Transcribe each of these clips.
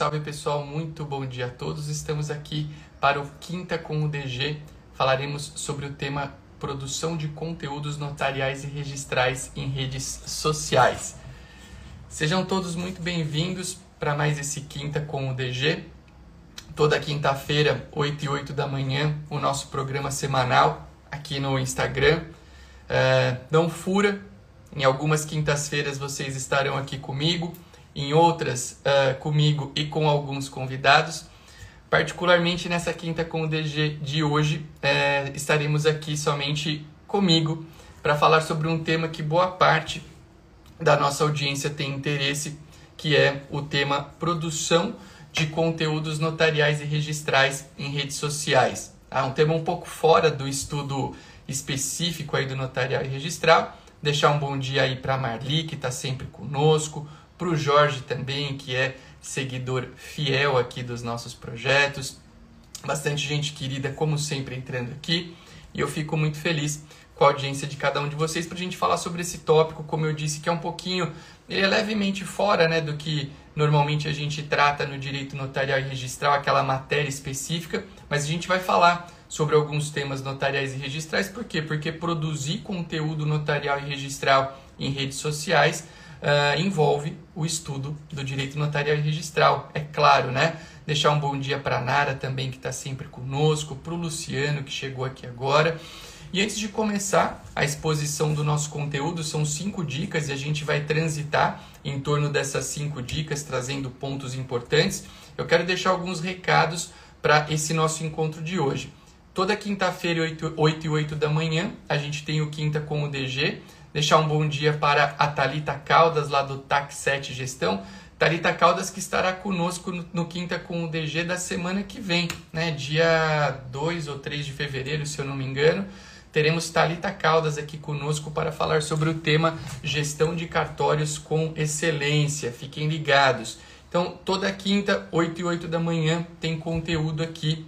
salve pessoal, muito bom dia a todos. Estamos aqui para o Quinta com o DG. Falaremos sobre o tema produção de conteúdos notariais e registrais em redes sociais. Sejam todos muito bem-vindos para mais esse Quinta com o DG. Toda quinta-feira, 8 e 8 da manhã, o nosso programa semanal aqui no Instagram. É, não fura, em algumas quintas-feiras vocês estarão aqui comigo em outras uh, comigo e com alguns convidados. Particularmente nessa quinta com o DG de hoje, é, estaremos aqui somente comigo para falar sobre um tema que boa parte da nossa audiência tem interesse, que é o tema produção de conteúdos notariais e registrais em redes sociais. Ah, um tema um pouco fora do estudo específico aí do notarial e registral. Deixar um bom dia aí para Marli, que está sempre conosco, para o Jorge também, que é seguidor fiel aqui dos nossos projetos. Bastante gente querida, como sempre, entrando aqui. E eu fico muito feliz com a audiência de cada um de vocês para a gente falar sobre esse tópico, como eu disse, que é um pouquinho, ele é levemente fora né, do que normalmente a gente trata no direito notarial e registral, aquela matéria específica, mas a gente vai falar sobre alguns temas notariais e registrais, por quê? Porque produzir conteúdo notarial e registral em redes sociais uh, envolve o estudo do direito notarial e registral, é claro, né? Deixar um bom dia para a Nara também, que está sempre conosco, para o Luciano, que chegou aqui agora. E antes de começar a exposição do nosso conteúdo, são cinco dicas e a gente vai transitar em torno dessas cinco dicas, trazendo pontos importantes. Eu quero deixar alguns recados para esse nosso encontro de hoje. Toda quinta-feira, 8, 8 e 8 da manhã, a gente tem o Quinta com o DG. Deixar um bom dia para a Talita Caldas, lá do TAC 7 Gestão. Talita Caldas que estará conosco no, no, Quinta com o DG da semana que vem, né? Dia 2 ou 3 de fevereiro, se eu não me engano. Teremos Talita Caldas aqui conosco para falar sobre o tema gestão de cartórios com excelência. Fiquem ligados. Então, toda quinta, 8 e 8 da manhã, tem conteúdo aqui.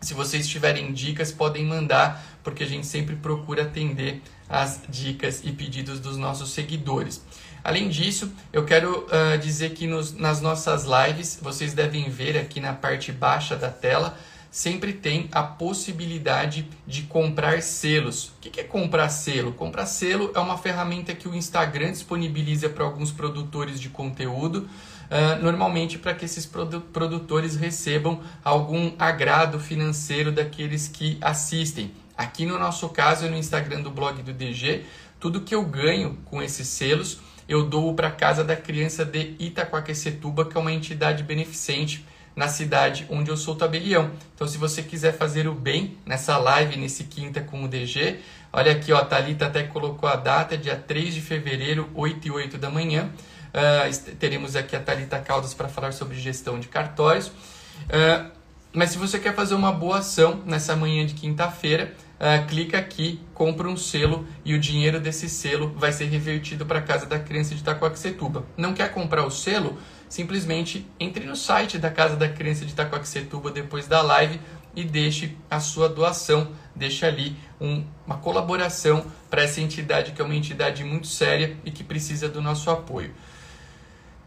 Se vocês tiverem dicas, podem mandar, porque a gente sempre procura atender as dicas e pedidos dos nossos seguidores. Além disso, eu quero uh, dizer que nos, nas nossas lives, vocês devem ver aqui na parte baixa da tela, sempre tem a possibilidade de comprar selos. O que é comprar selo? Comprar selo é uma ferramenta que o Instagram disponibiliza para alguns produtores de conteúdo, uh, normalmente para que esses produ produtores recebam algum agrado financeiro daqueles que assistem. Aqui no nosso caso, no Instagram do blog do DG, tudo que eu ganho com esses selos, eu dou para a Casa da Criança de Itaquaquecetuba, que é uma entidade beneficente na cidade onde eu sou tabelião. Então, se você quiser fazer o bem nessa live, nesse quinta com o DG, olha aqui, ó, a Thalita até colocou a data, dia 3 de fevereiro, 8 e 8 da manhã. Uh, teremos aqui a Thalita Caldas para falar sobre gestão de cartórios. Uh, mas se você quer fazer uma boa ação nessa manhã de quinta-feira, uh, clica aqui, compra um selo e o dinheiro desse selo vai ser revertido para a Casa da Criança de Itacoaxetuba. Não quer comprar o selo? Simplesmente entre no site da Casa da Criança de Itacoaxetuba depois da live e deixe a sua doação, deixe ali um, uma colaboração para essa entidade que é uma entidade muito séria e que precisa do nosso apoio.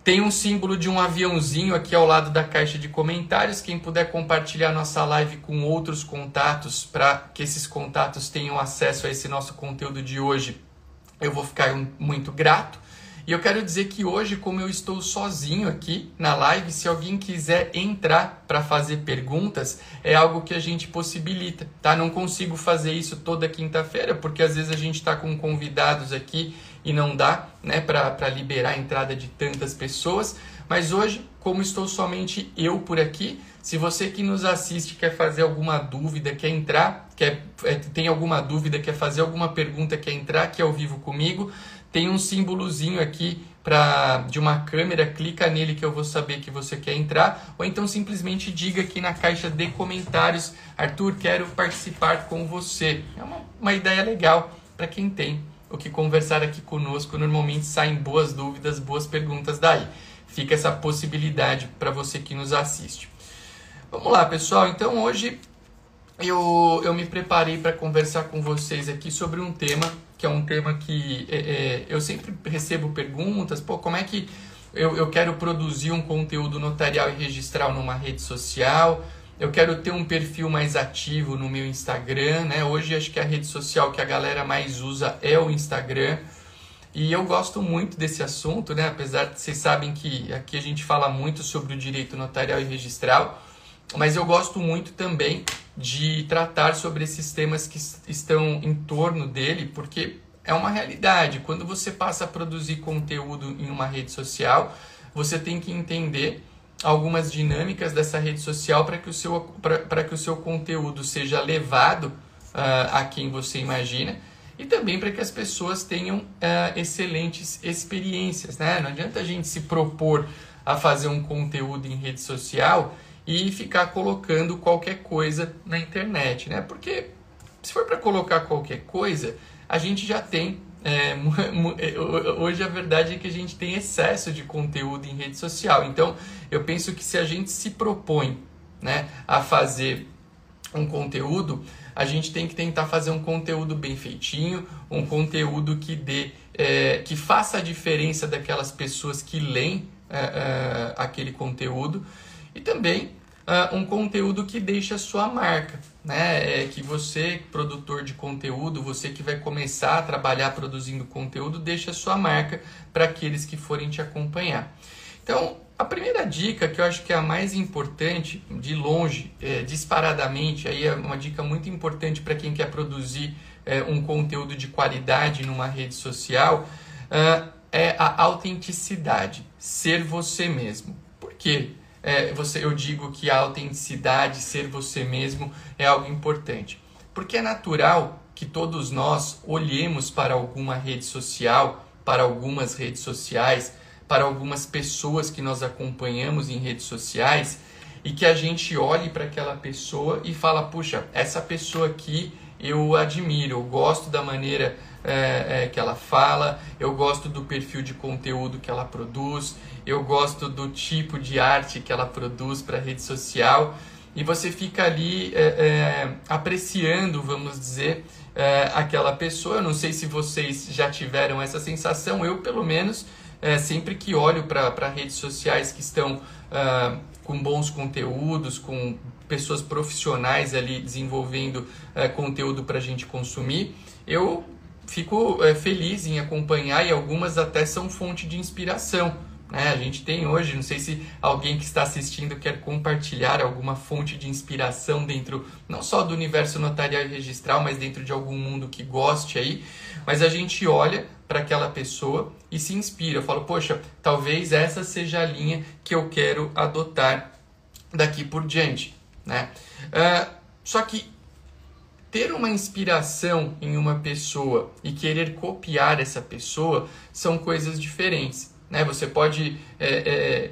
Tem um símbolo de um aviãozinho aqui ao lado da caixa de comentários. Quem puder compartilhar nossa live com outros contatos para que esses contatos tenham acesso a esse nosso conteúdo de hoje, eu vou ficar muito grato. E eu quero dizer que hoje, como eu estou sozinho aqui na live, se alguém quiser entrar para fazer perguntas, é algo que a gente possibilita, tá? Não consigo fazer isso toda quinta-feira, porque às vezes a gente está com convidados aqui e não dá né, para liberar a entrada de tantas pessoas. Mas hoje, como estou somente eu por aqui, se você que nos assiste quer fazer alguma dúvida, quer entrar, quer, é, tem alguma dúvida, quer fazer alguma pergunta, quer entrar aqui ao vivo comigo, tem um símbolozinho aqui pra, de uma câmera, clica nele que eu vou saber que você quer entrar, ou então simplesmente diga aqui na caixa de comentários, Arthur, quero participar com você. É uma, uma ideia legal para quem tem o que conversar aqui conosco. Normalmente saem boas dúvidas, boas perguntas daí. Fica essa possibilidade para você que nos assiste. Vamos lá, pessoal. Então hoje eu, eu me preparei para conversar com vocês aqui sobre um tema que é um tema que é, é, eu sempre recebo perguntas. Pô, como é que eu, eu quero produzir um conteúdo notarial e registral numa rede social, eu quero ter um perfil mais ativo no meu Instagram, né? Hoje acho que a rede social que a galera mais usa é o Instagram. E eu gosto muito desse assunto, né? Apesar de vocês sabem que aqui a gente fala muito sobre o direito notarial e registral, mas eu gosto muito também de tratar sobre esses temas que estão em torno dele, porque é uma realidade. Quando você passa a produzir conteúdo em uma rede social, você tem que entender algumas dinâmicas dessa rede social para que, o seu, que o seu conteúdo seja levado uh, a quem você imagina e também para que as pessoas tenham uh, excelentes experiências. Né? Não adianta a gente se propor a fazer um conteúdo em rede social e ficar colocando qualquer coisa na internet, né? Porque se for para colocar qualquer coisa, a gente já tem. É, hoje a verdade é que a gente tem excesso de conteúdo em rede social. Então eu penso que se a gente se propõe né, a fazer um conteúdo, a gente tem que tentar fazer um conteúdo bem feitinho, um conteúdo que dê, é, que faça a diferença daquelas pessoas que leem é, é, aquele conteúdo e também uh, um conteúdo que deixe a sua marca, né? É que você, produtor de conteúdo, você que vai começar a trabalhar produzindo conteúdo, deixe a sua marca para aqueles que forem te acompanhar. Então, a primeira dica que eu acho que é a mais importante, de longe, é, disparadamente, aí é uma dica muito importante para quem quer produzir é, um conteúdo de qualidade numa rede social, uh, é a autenticidade, ser você mesmo. Por quê? É, você, eu digo que a autenticidade, ser você mesmo, é algo importante. Porque é natural que todos nós olhemos para alguma rede social, para algumas redes sociais, para algumas pessoas que nós acompanhamos em redes sociais e que a gente olhe para aquela pessoa e fala, puxa, essa pessoa aqui eu admiro, eu gosto da maneira é, é, que ela fala, eu gosto do perfil de conteúdo que ela produz, eu gosto do tipo de arte que ela produz para rede social. E você fica ali é, é, apreciando, vamos dizer, é, aquela pessoa. Eu não sei se vocês já tiveram essa sensação, eu pelo menos é, sempre que olho para redes sociais que estão uh, com bons conteúdos, com pessoas profissionais ali desenvolvendo uh, conteúdo para a gente consumir, eu fico uh, feliz em acompanhar e algumas até são fonte de inspiração. Né? A gente tem hoje, não sei se alguém que está assistindo quer compartilhar alguma fonte de inspiração dentro, não só do universo notarial e registral, mas dentro de algum mundo que goste aí. Mas a gente olha para aquela pessoa e se inspira. Eu falo, poxa, talvez essa seja a linha que eu quero adotar daqui por diante. Né? Uh, só que ter uma inspiração em uma pessoa e querer copiar essa pessoa são coisas diferentes. Né? Você pode é, é,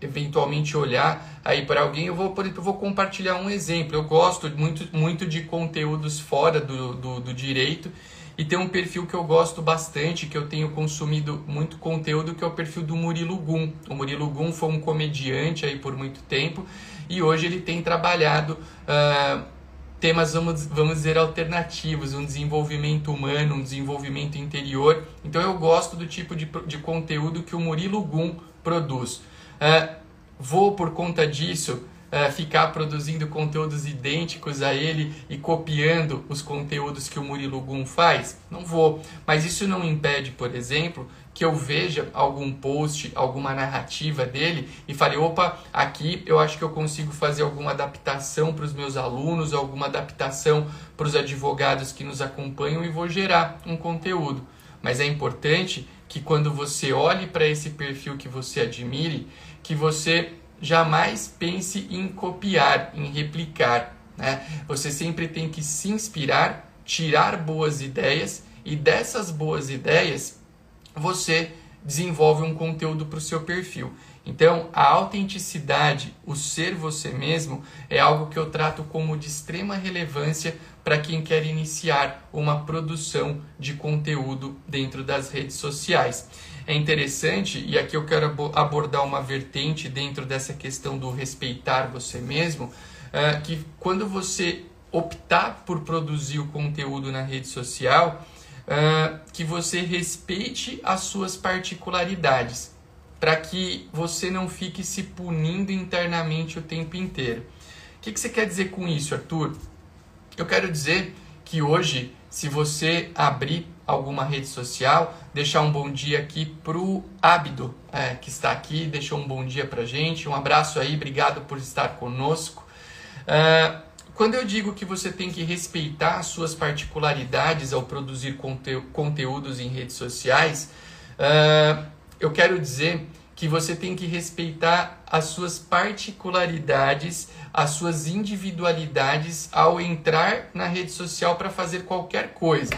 eventualmente olhar aí para alguém. Eu vou, por exemplo, vou compartilhar um exemplo. Eu gosto muito, muito de conteúdos fora do, do, do direito e tem um perfil que eu gosto bastante, que eu tenho consumido muito conteúdo, que é o perfil do Murilo Gum. O Murilo Gum foi um comediante aí por muito tempo e hoje ele tem trabalhado uh, temas, vamos, vamos dizer, alternativos, um desenvolvimento humano, um desenvolvimento interior. Então eu gosto do tipo de, de conteúdo que o Murilo Gum produz. Uh, vou, por conta disso, uh, ficar produzindo conteúdos idênticos a ele e copiando os conteúdos que o Murilo Gum faz? Não vou. Mas isso não impede, por exemplo, que eu veja algum post, alguma narrativa dele e fale, opa, aqui eu acho que eu consigo fazer alguma adaptação para os meus alunos, alguma adaptação para os advogados que nos acompanham e vou gerar um conteúdo. Mas é importante que quando você olhe para esse perfil que você admire, que você jamais pense em copiar, em replicar. Né? Você sempre tem que se inspirar, tirar boas ideias e dessas boas ideias você desenvolve um conteúdo para o seu perfil. Então, a autenticidade, o ser você mesmo, é algo que eu trato como de extrema relevância para quem quer iniciar uma produção de conteúdo dentro das redes sociais. É interessante, e aqui eu quero abordar uma vertente dentro dessa questão do respeitar você mesmo, uh, que quando você optar por produzir o conteúdo na rede social, uh, que você respeite as suas particularidades. para que você não fique se punindo internamente o tempo inteiro. O que, que você quer dizer com isso, Arthur? Eu quero dizer que hoje, se você abrir alguma rede social, deixar um bom dia aqui pro Ábido, é, que está aqui, deixou um bom dia pra gente. Um abraço aí, obrigado por estar conosco. É, quando eu digo que você tem que respeitar as suas particularidades ao produzir conte conteúdos em redes sociais, uh, eu quero dizer que você tem que respeitar as suas particularidades, as suas individualidades ao entrar na rede social para fazer qualquer coisa.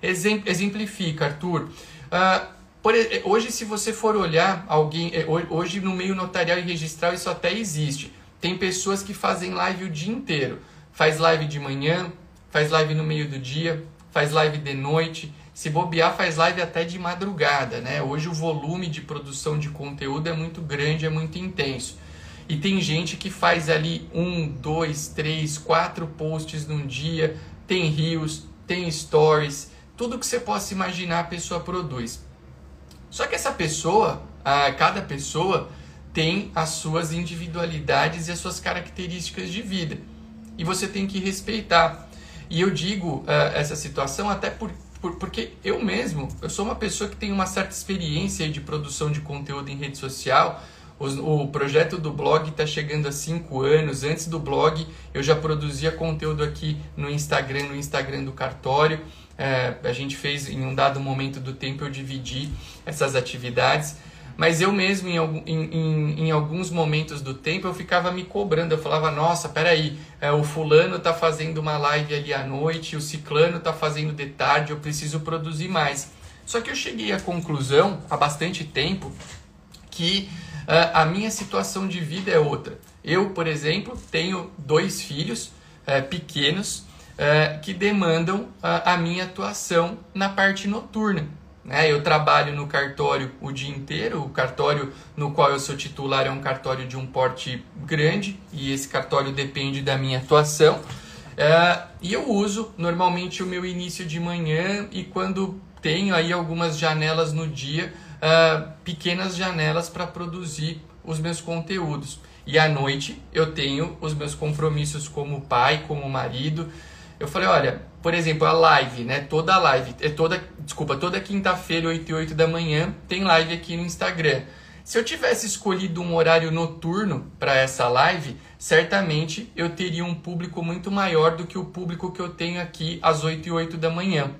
Exemplifica, Arthur. Uh, por, hoje, se você for olhar alguém, eh, hoje no meio notarial e registral isso até existe. Tem pessoas que fazem live o dia inteiro faz live de manhã, faz live no meio do dia, faz live de noite, se bobear faz live até de madrugada, né? Hoje o volume de produção de conteúdo é muito grande, é muito intenso. E tem gente que faz ali um, dois, três, quatro posts num dia, tem rios, tem stories, tudo que você possa imaginar a pessoa produz. Só que essa pessoa, a, cada pessoa tem as suas individualidades e as suas características de vida e você tem que respeitar. E eu digo uh, essa situação até por, por, porque eu mesmo, eu sou uma pessoa que tem uma certa experiência de produção de conteúdo em rede social. O, o projeto do blog está chegando a cinco anos. Antes do blog, eu já produzia conteúdo aqui no Instagram, no Instagram do cartório. É, a gente fez em um dado momento do tempo, eu dividi essas atividades. Mas eu mesmo, em, em, em, alguns momentos do tempo, eu ficava me cobrando. Eu falava, nossa, peraí, é, o fulano tá fazendo uma live ali à noite, o ciclano tá fazendo de tarde, eu preciso produzir mais. Só que eu cheguei à conclusão, há bastante tempo, que a minha situação de vida é outra. Eu, por exemplo, tenho dois filhos uh, pequenos uh, que demandam a minha atuação na parte noturna. Né? Eu trabalho no cartório o dia inteiro, o cartório no qual eu sou titular é um cartório de um porte grande e esse cartório depende da minha atuação. É, e eu uso normalmente o meu início de manhã e quando tenho aí algumas janelas no dia, é, pequenas janelas para produzir os meus conteúdos. E à noite eu tenho os meus compromissos como pai, como marido. Eu falei, olha, por exemplo, a live, né? Toda live, é toda, desculpa, toda quinta-feira, 8 e 8 da manhã, tem live aqui no Instagram. Se eu tivesse escolhido um horário noturno para essa live, certamente eu teria um público muito maior do que o público que eu tenho aqui às 8 e 8 da manhã.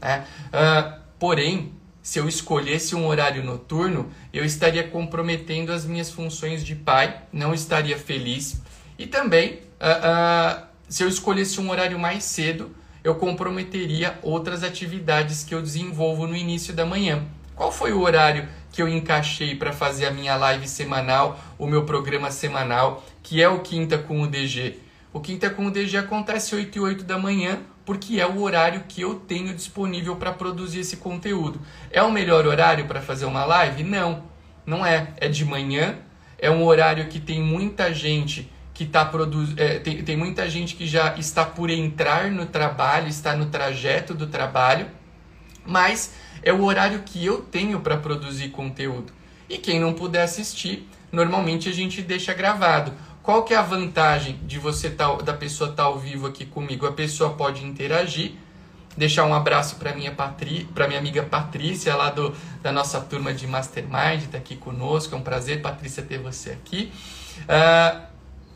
Né? Uh, porém, se eu escolhesse um horário noturno, eu estaria comprometendo as minhas funções de pai, não estaria feliz. E também, uh, uh, se eu escolhesse um horário mais cedo, eu comprometeria outras atividades que eu desenvolvo no início da manhã. Qual foi o horário que eu encaixei para fazer a minha live semanal, o meu programa semanal, que é o Quinta com o DG? O Quinta com o DG acontece 8 e 8 da manhã, porque é o horário que eu tenho disponível para produzir esse conteúdo. É o melhor horário para fazer uma live? Não, não é. É de manhã, é um horário que tem muita gente que está produzindo. É, tem, tem muita gente que já está por entrar no trabalho, está no trajeto do trabalho, mas é o horário que eu tenho para produzir conteúdo. E quem não puder assistir, normalmente a gente deixa gravado. Qual que é a vantagem de você tá, da pessoa estar tá ao vivo aqui comigo? A pessoa pode interagir, deixar um abraço para minha Patri, para minha amiga Patrícia lá do, da nossa turma de Mastermind, está aqui conosco. É um prazer, Patrícia, ter você aqui. Uh,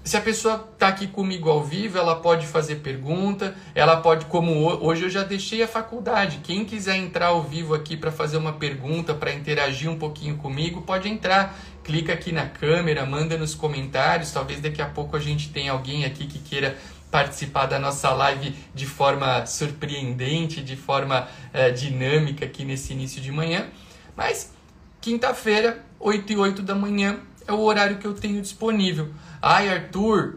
se a pessoa está aqui comigo ao vivo, ela pode fazer pergunta, ela pode, como hoje eu já deixei a faculdade. Quem quiser entrar ao vivo aqui para fazer uma pergunta, para interagir um pouquinho comigo, pode entrar. Clica aqui na câmera, manda nos comentários. Talvez daqui a pouco a gente tenha alguém aqui que queira participar da nossa live de forma surpreendente, de forma é, dinâmica aqui nesse início de manhã. Mas quinta-feira, 8 e 8 da manhã, é o horário que eu tenho disponível. Ai, Arthur,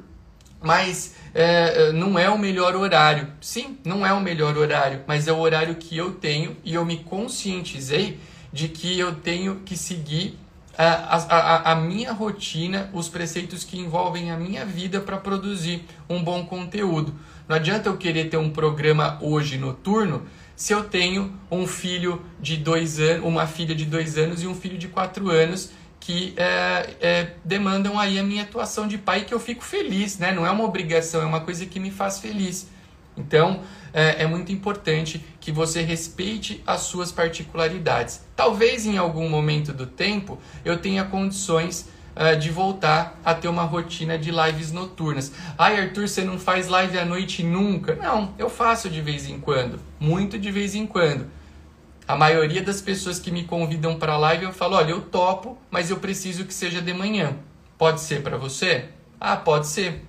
mas é, não é o melhor horário. Sim, não é o melhor horário, mas é o horário que eu tenho e eu me conscientizei de que eu tenho que seguir a, a, a minha rotina, os preceitos que envolvem a minha vida para produzir um bom conteúdo. Não adianta eu querer ter um programa hoje noturno se eu tenho um filho de dois anos, uma filha de dois anos e um filho de quatro anos que é, é, demandam aí a minha atuação de pai que eu fico feliz, né? Não é uma obrigação, é uma coisa que me faz feliz. Então, é, é, muito importante que você respeite as suas particularidades. Talvez em algum momento do tempo eu tenha condições uh, de voltar a ter uma rotina de lives noturnas. Ai, Arthur, você não faz live à noite nunca? Não, eu faço de vez em quando, muito de vez em quando. A maioria das pessoas que me convidam para live eu falo, olha, eu topo, mas eu preciso que seja de manhã. Pode ser para você? Ah, pode ser.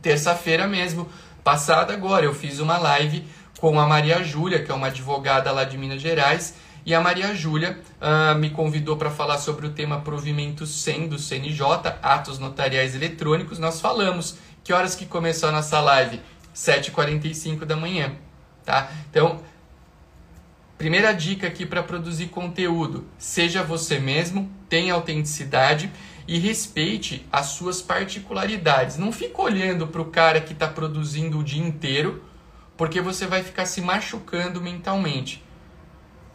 Terça-feira mesmo, passada agora, eu fiz uma live com a Maria Júlia, que é uma advogada lá de Minas Gerais, e a Maria Júlia uh, me convidou para falar sobre o tema provimento 100 do CNJ, atos notariais eletrônicos. Nós falamos. Que horas que começou a nossa live? 7h45 da manhã. Tá? Então, Primeira dica aqui para produzir conteúdo: seja você mesmo, tenha autenticidade e respeite as suas particularidades. Não fique olhando para o cara que está produzindo o dia inteiro, porque você vai ficar se machucando mentalmente.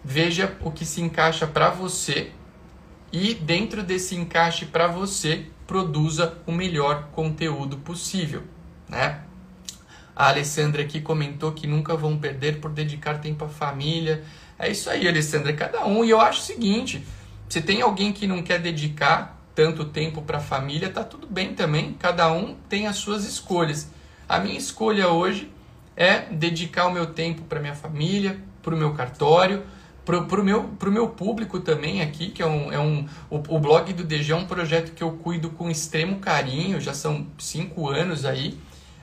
Veja o que se encaixa para você e dentro desse encaixe para você produza o melhor conteúdo possível, né? A Alessandra aqui comentou que nunca vão perder por dedicar tempo à família. É isso aí, Alessandra, cada um. E eu acho o seguinte: se tem alguém que não quer dedicar tanto tempo para a família, tá tudo bem também. Cada um tem as suas escolhas. A minha escolha hoje é dedicar o meu tempo para minha família, para o meu cartório, para o meu, pro meu público também aqui, que é um. É um o, o blog do DG é um projeto que eu cuido com extremo carinho, já são cinco anos aí.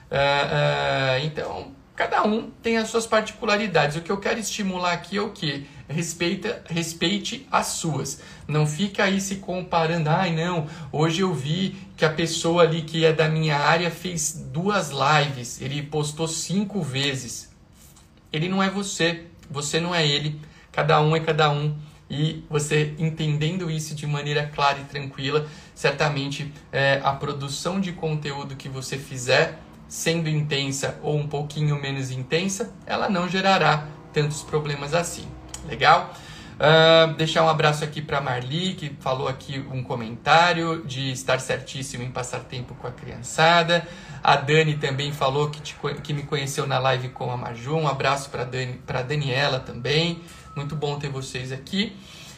Uh, uh, então, cada um tem as suas particularidades. O que eu quero estimular aqui é o que? Respeita, respeite as suas. Não fica aí se comparando. Ai, não, hoje eu vi que a pessoa ali que é da minha área fez duas lives. Ele postou cinco vezes. Ele não é você. Você não é ele. Cada um é cada um. E você entendendo isso de maneira clara e tranquila, certamente é, a produção de conteúdo que você fizer sendo intensa ou um pouquinho menos intensa, ela não gerará tantos problemas assim. Legal? Uh, deixar um abraço aqui para Marli, que falou aqui um comentário de estar certíssimo em passar tempo com a criançada. A Dani também falou que, te, que me conheceu na live com a Maju. Um abraço para Dani, a Daniela também. Muito bom ter vocês aqui.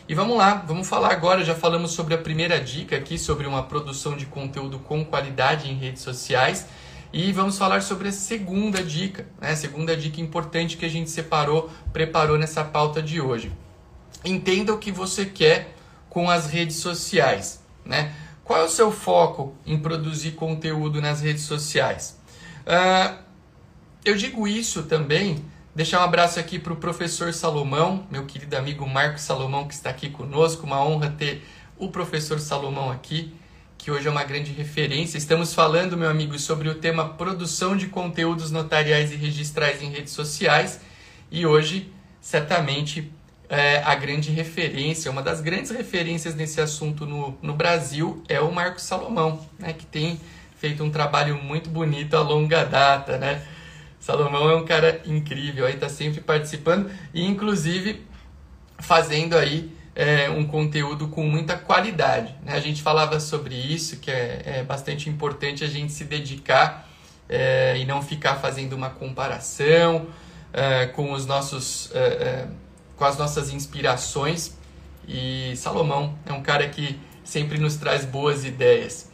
E vamos lá, vamos falar agora. Já falamos sobre a primeira dica aqui, sobre uma produção de conteúdo com qualidade em redes sociais. E vamos falar sobre a segunda dica, né? Segunda dica importante que a gente separou, preparou nessa pauta de hoje. Entenda o que você quer com as redes sociais, né? Qual é o seu foco em produzir conteúdo nas redes sociais? Uh, eu digo isso também, deixar um abraço aqui para o professor Salomão, meu querido amigo Marcos Salomão, que está aqui conosco. Uma honra ter o professor Salomão aqui que hoje é uma grande referência. Estamos falando, meu amigo, sobre o tema produção de conteúdos notariais e registrais em redes sociais. E hoje, certamente, é, a grande referência, uma das grandes referências nesse assunto no, no Brasil é o Marcos Salomão, né, que tem feito um trabalho muito bonito a longa data, né? Salomão é um cara incrível, aí tá sempre participando e inclusive fazendo aí é, um conteúdo com muita qualidade. Né? A gente falava sobre isso, que é, é bastante importante a gente se dedicar é, e não ficar fazendo uma comparação é, com os nossos é, é, com as nossas inspirações. E Salomão é um cara que sempre nos traz boas ideias.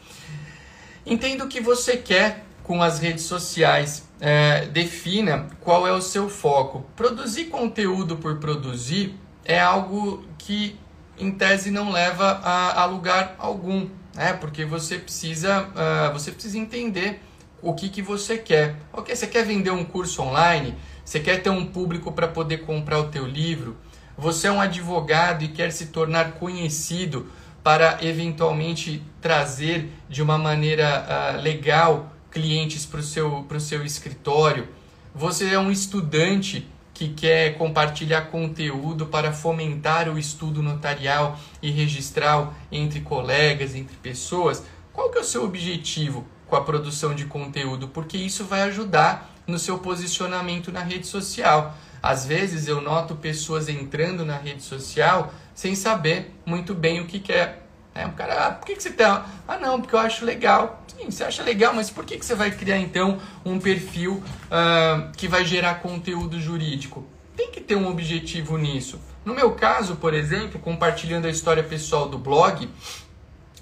Entenda o que você quer com as redes sociais. É, defina qual é o seu foco. Produzir conteúdo por produzir é algo que, em tese, não leva a, a lugar algum, né? Porque você precisa, uh, você precisa entender o que, que você quer. Ok, você quer vender um curso online? Você quer ter um público para poder comprar o teu livro? Você é um advogado e quer se tornar conhecido para eventualmente trazer de uma maneira uh, legal clientes para o seu, seu escritório? Você é um estudante que quer compartilhar conteúdo para fomentar o estudo notarial e registral entre colegas, entre pessoas, qual que é o seu objetivo com a produção de conteúdo? Porque isso vai ajudar no seu posicionamento na rede social. Às vezes eu noto pessoas entrando na rede social sem saber muito bem o que quer. É, um cara, ah, por que, que você tá. Ah, não, porque eu acho legal. Sim, você acha legal, mas por que, que você vai criar então um perfil uh, que vai gerar conteúdo jurídico? Tem que ter um objetivo nisso. No meu caso, por exemplo, compartilhando a história pessoal do blog,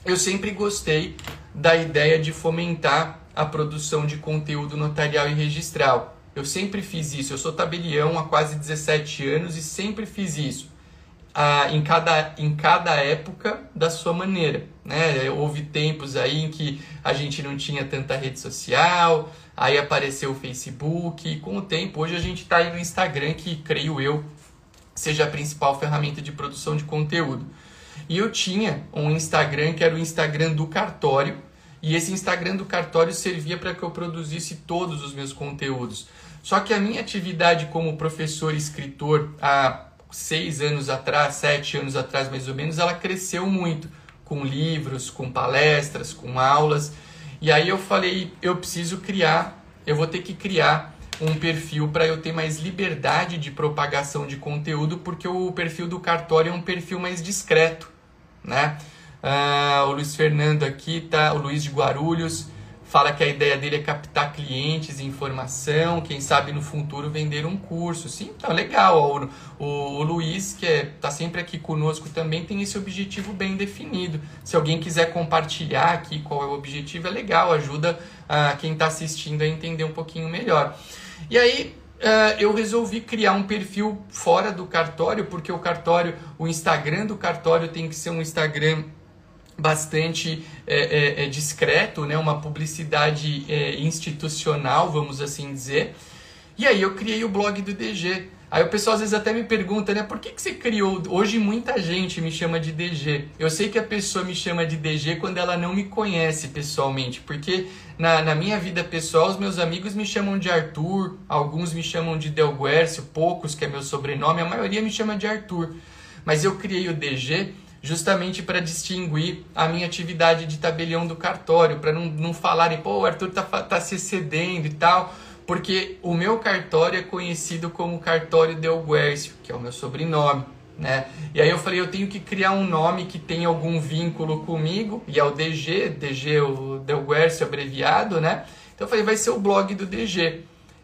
eu sempre gostei da ideia de fomentar a produção de conteúdo notarial e registral. Eu sempre fiz isso. Eu sou tabelião há quase 17 anos e sempre fiz isso. Ah, em, cada, em cada época da sua maneira. Né? Houve tempos aí em que a gente não tinha tanta rede social, aí apareceu o Facebook, e com o tempo, hoje a gente está aí no Instagram, que creio eu seja a principal ferramenta de produção de conteúdo. E eu tinha um Instagram que era o Instagram do cartório, e esse Instagram do cartório servia para que eu produzisse todos os meus conteúdos. Só que a minha atividade como professor escritor há seis anos atrás, sete anos atrás mais ou menos, ela cresceu muito com livros, com palestras, com aulas. E aí eu falei, eu preciso criar, eu vou ter que criar um perfil para eu ter mais liberdade de propagação de conteúdo, porque o perfil do cartório é um perfil mais discreto né? Ah, o Luiz Fernando aqui, tá? O Luiz de Guarulhos fala que a ideia dele é captar clientes e informação, quem sabe no futuro vender um curso. Sim, tá legal. O, o, o Luiz, que é, tá sempre aqui conosco também, tem esse objetivo bem definido. Se alguém quiser compartilhar aqui qual é o objetivo, é legal, ajuda ah, quem está assistindo a entender um pouquinho melhor. E aí, Uh, eu resolvi criar um perfil fora do cartório, porque o cartório, o Instagram do cartório tem que ser um Instagram bastante é, é, é discreto, né? uma publicidade é, institucional, vamos assim dizer. E aí eu criei o blog do DG. Aí o pessoal às vezes até me pergunta, né, por que, que você criou? Hoje muita gente me chama de DG. Eu sei que a pessoa me chama de DG quando ela não me conhece pessoalmente, porque na, na minha vida pessoal os meus amigos me chamam de Arthur, alguns me chamam de Delguercio, poucos, que é meu sobrenome, a maioria me chama de Arthur. Mas eu criei o DG justamente para distinguir a minha atividade de tabelião do cartório, para não, não falarem, pô, o Arthur tá, tá se excedendo e tal porque o meu cartório é conhecido como Cartório Del Guercio, que é o meu sobrenome. Né? E aí eu falei, eu tenho que criar um nome que tenha algum vínculo comigo, e é o DG, DG o Del Guercio abreviado, né? Então eu falei, vai ser o blog do DG.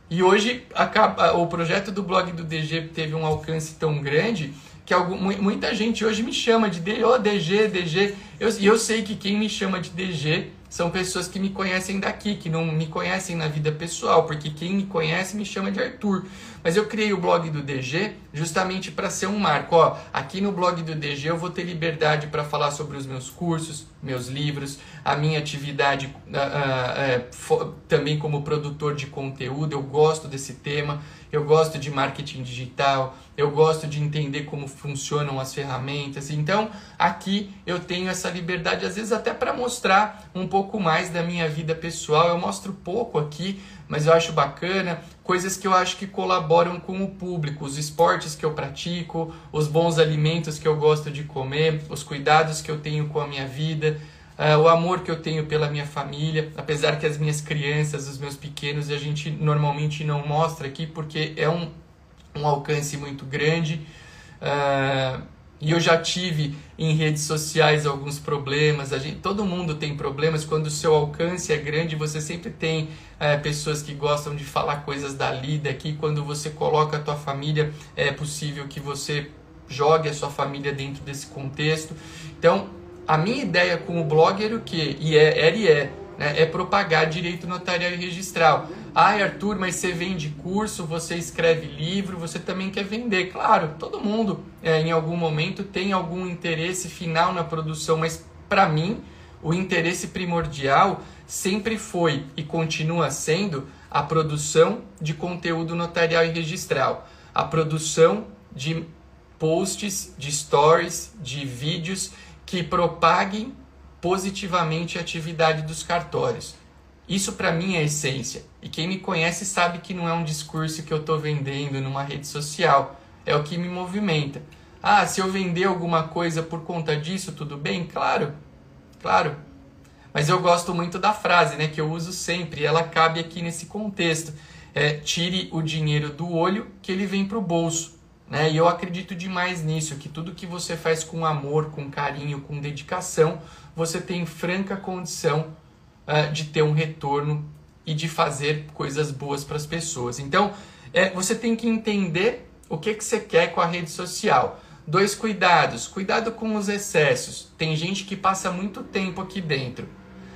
E hoje acaba, o projeto do blog do DG teve um alcance tão grande que algum, muita gente hoje me chama de oh, DG, DG. Eu, e eu sei que quem me chama de DG são pessoas que me conhecem daqui, que não me conhecem na vida pessoal, porque quem me conhece me chama de Arthur. Mas eu criei o blog do DG justamente para ser um marco. Ó, aqui no blog do DG eu vou ter liberdade para falar sobre os meus cursos, meus livros, a minha atividade uh, uh, uh, também como produtor de conteúdo. Eu gosto desse tema, eu gosto de marketing digital, eu gosto de entender como funcionam as ferramentas. Então, aqui eu tenho essa liberdade, às vezes até para mostrar um pouco mais da minha vida pessoal. Eu mostro pouco aqui, mas eu acho bacana, coisas que eu acho que colaboram com o público, os esportes que eu pratico, os bons alimentos que eu gosto de comer, os cuidados que eu tenho com a minha vida. Uh, o amor que eu tenho pela minha família, apesar que as minhas crianças, os meus pequenos, a gente normalmente não mostra aqui porque é um um alcance muito grande. Uh, e eu já tive em redes sociais alguns problemas. A gente, todo mundo tem problemas. Quando o seu alcance é grande, você sempre tem uh, pessoas que gostam de falar coisas dali, daqui. Quando você coloca a tua família, é possível que você jogue a sua família dentro desse contexto. Então, a minha ideia com o blog era o quê? E é, era e é né, é propagar direito notarial e registral. Ah, Arthur, mas você vende curso, você escreve livro, você também quer vender. Claro, todo mundo é, em algum momento tem algum interesse final na produção, mas para mim o interesse primordial sempre foi e continua sendo a produção de conteúdo notarial e registral, a produção de posts, de stories, de vídeos que propaguem positivamente a atividade dos cartórios. Isso para mim é essência. E quem me conhece sabe que não é um discurso que eu estou vendendo numa rede social. É o que me movimenta. Ah, se eu vender alguma coisa por conta disso, tudo bem? Claro, claro. Mas eu gosto muito da frase, né, que eu uso sempre. E ela cabe aqui nesse contexto. É, tire o dinheiro do olho que ele vem para o bolso. Né? E eu acredito demais nisso, que tudo que você faz com amor, com carinho, com dedicação, você tem franca condição uh, de ter um retorno e de fazer coisas boas para as pessoas. Então, é, você tem que entender o que, que você quer com a rede social. Dois cuidados. Cuidado com os excessos. Tem gente que passa muito tempo aqui dentro.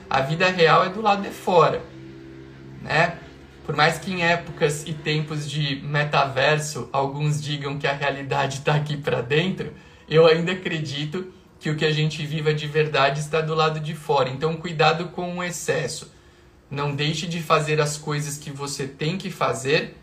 A vida real é do lado de fora. Né? Por mais que em épocas e tempos de metaverso alguns digam que a realidade está aqui para dentro, eu ainda acredito que o que a gente viva de verdade está do lado de fora. Então, cuidado com o excesso. Não deixe de fazer as coisas que você tem que fazer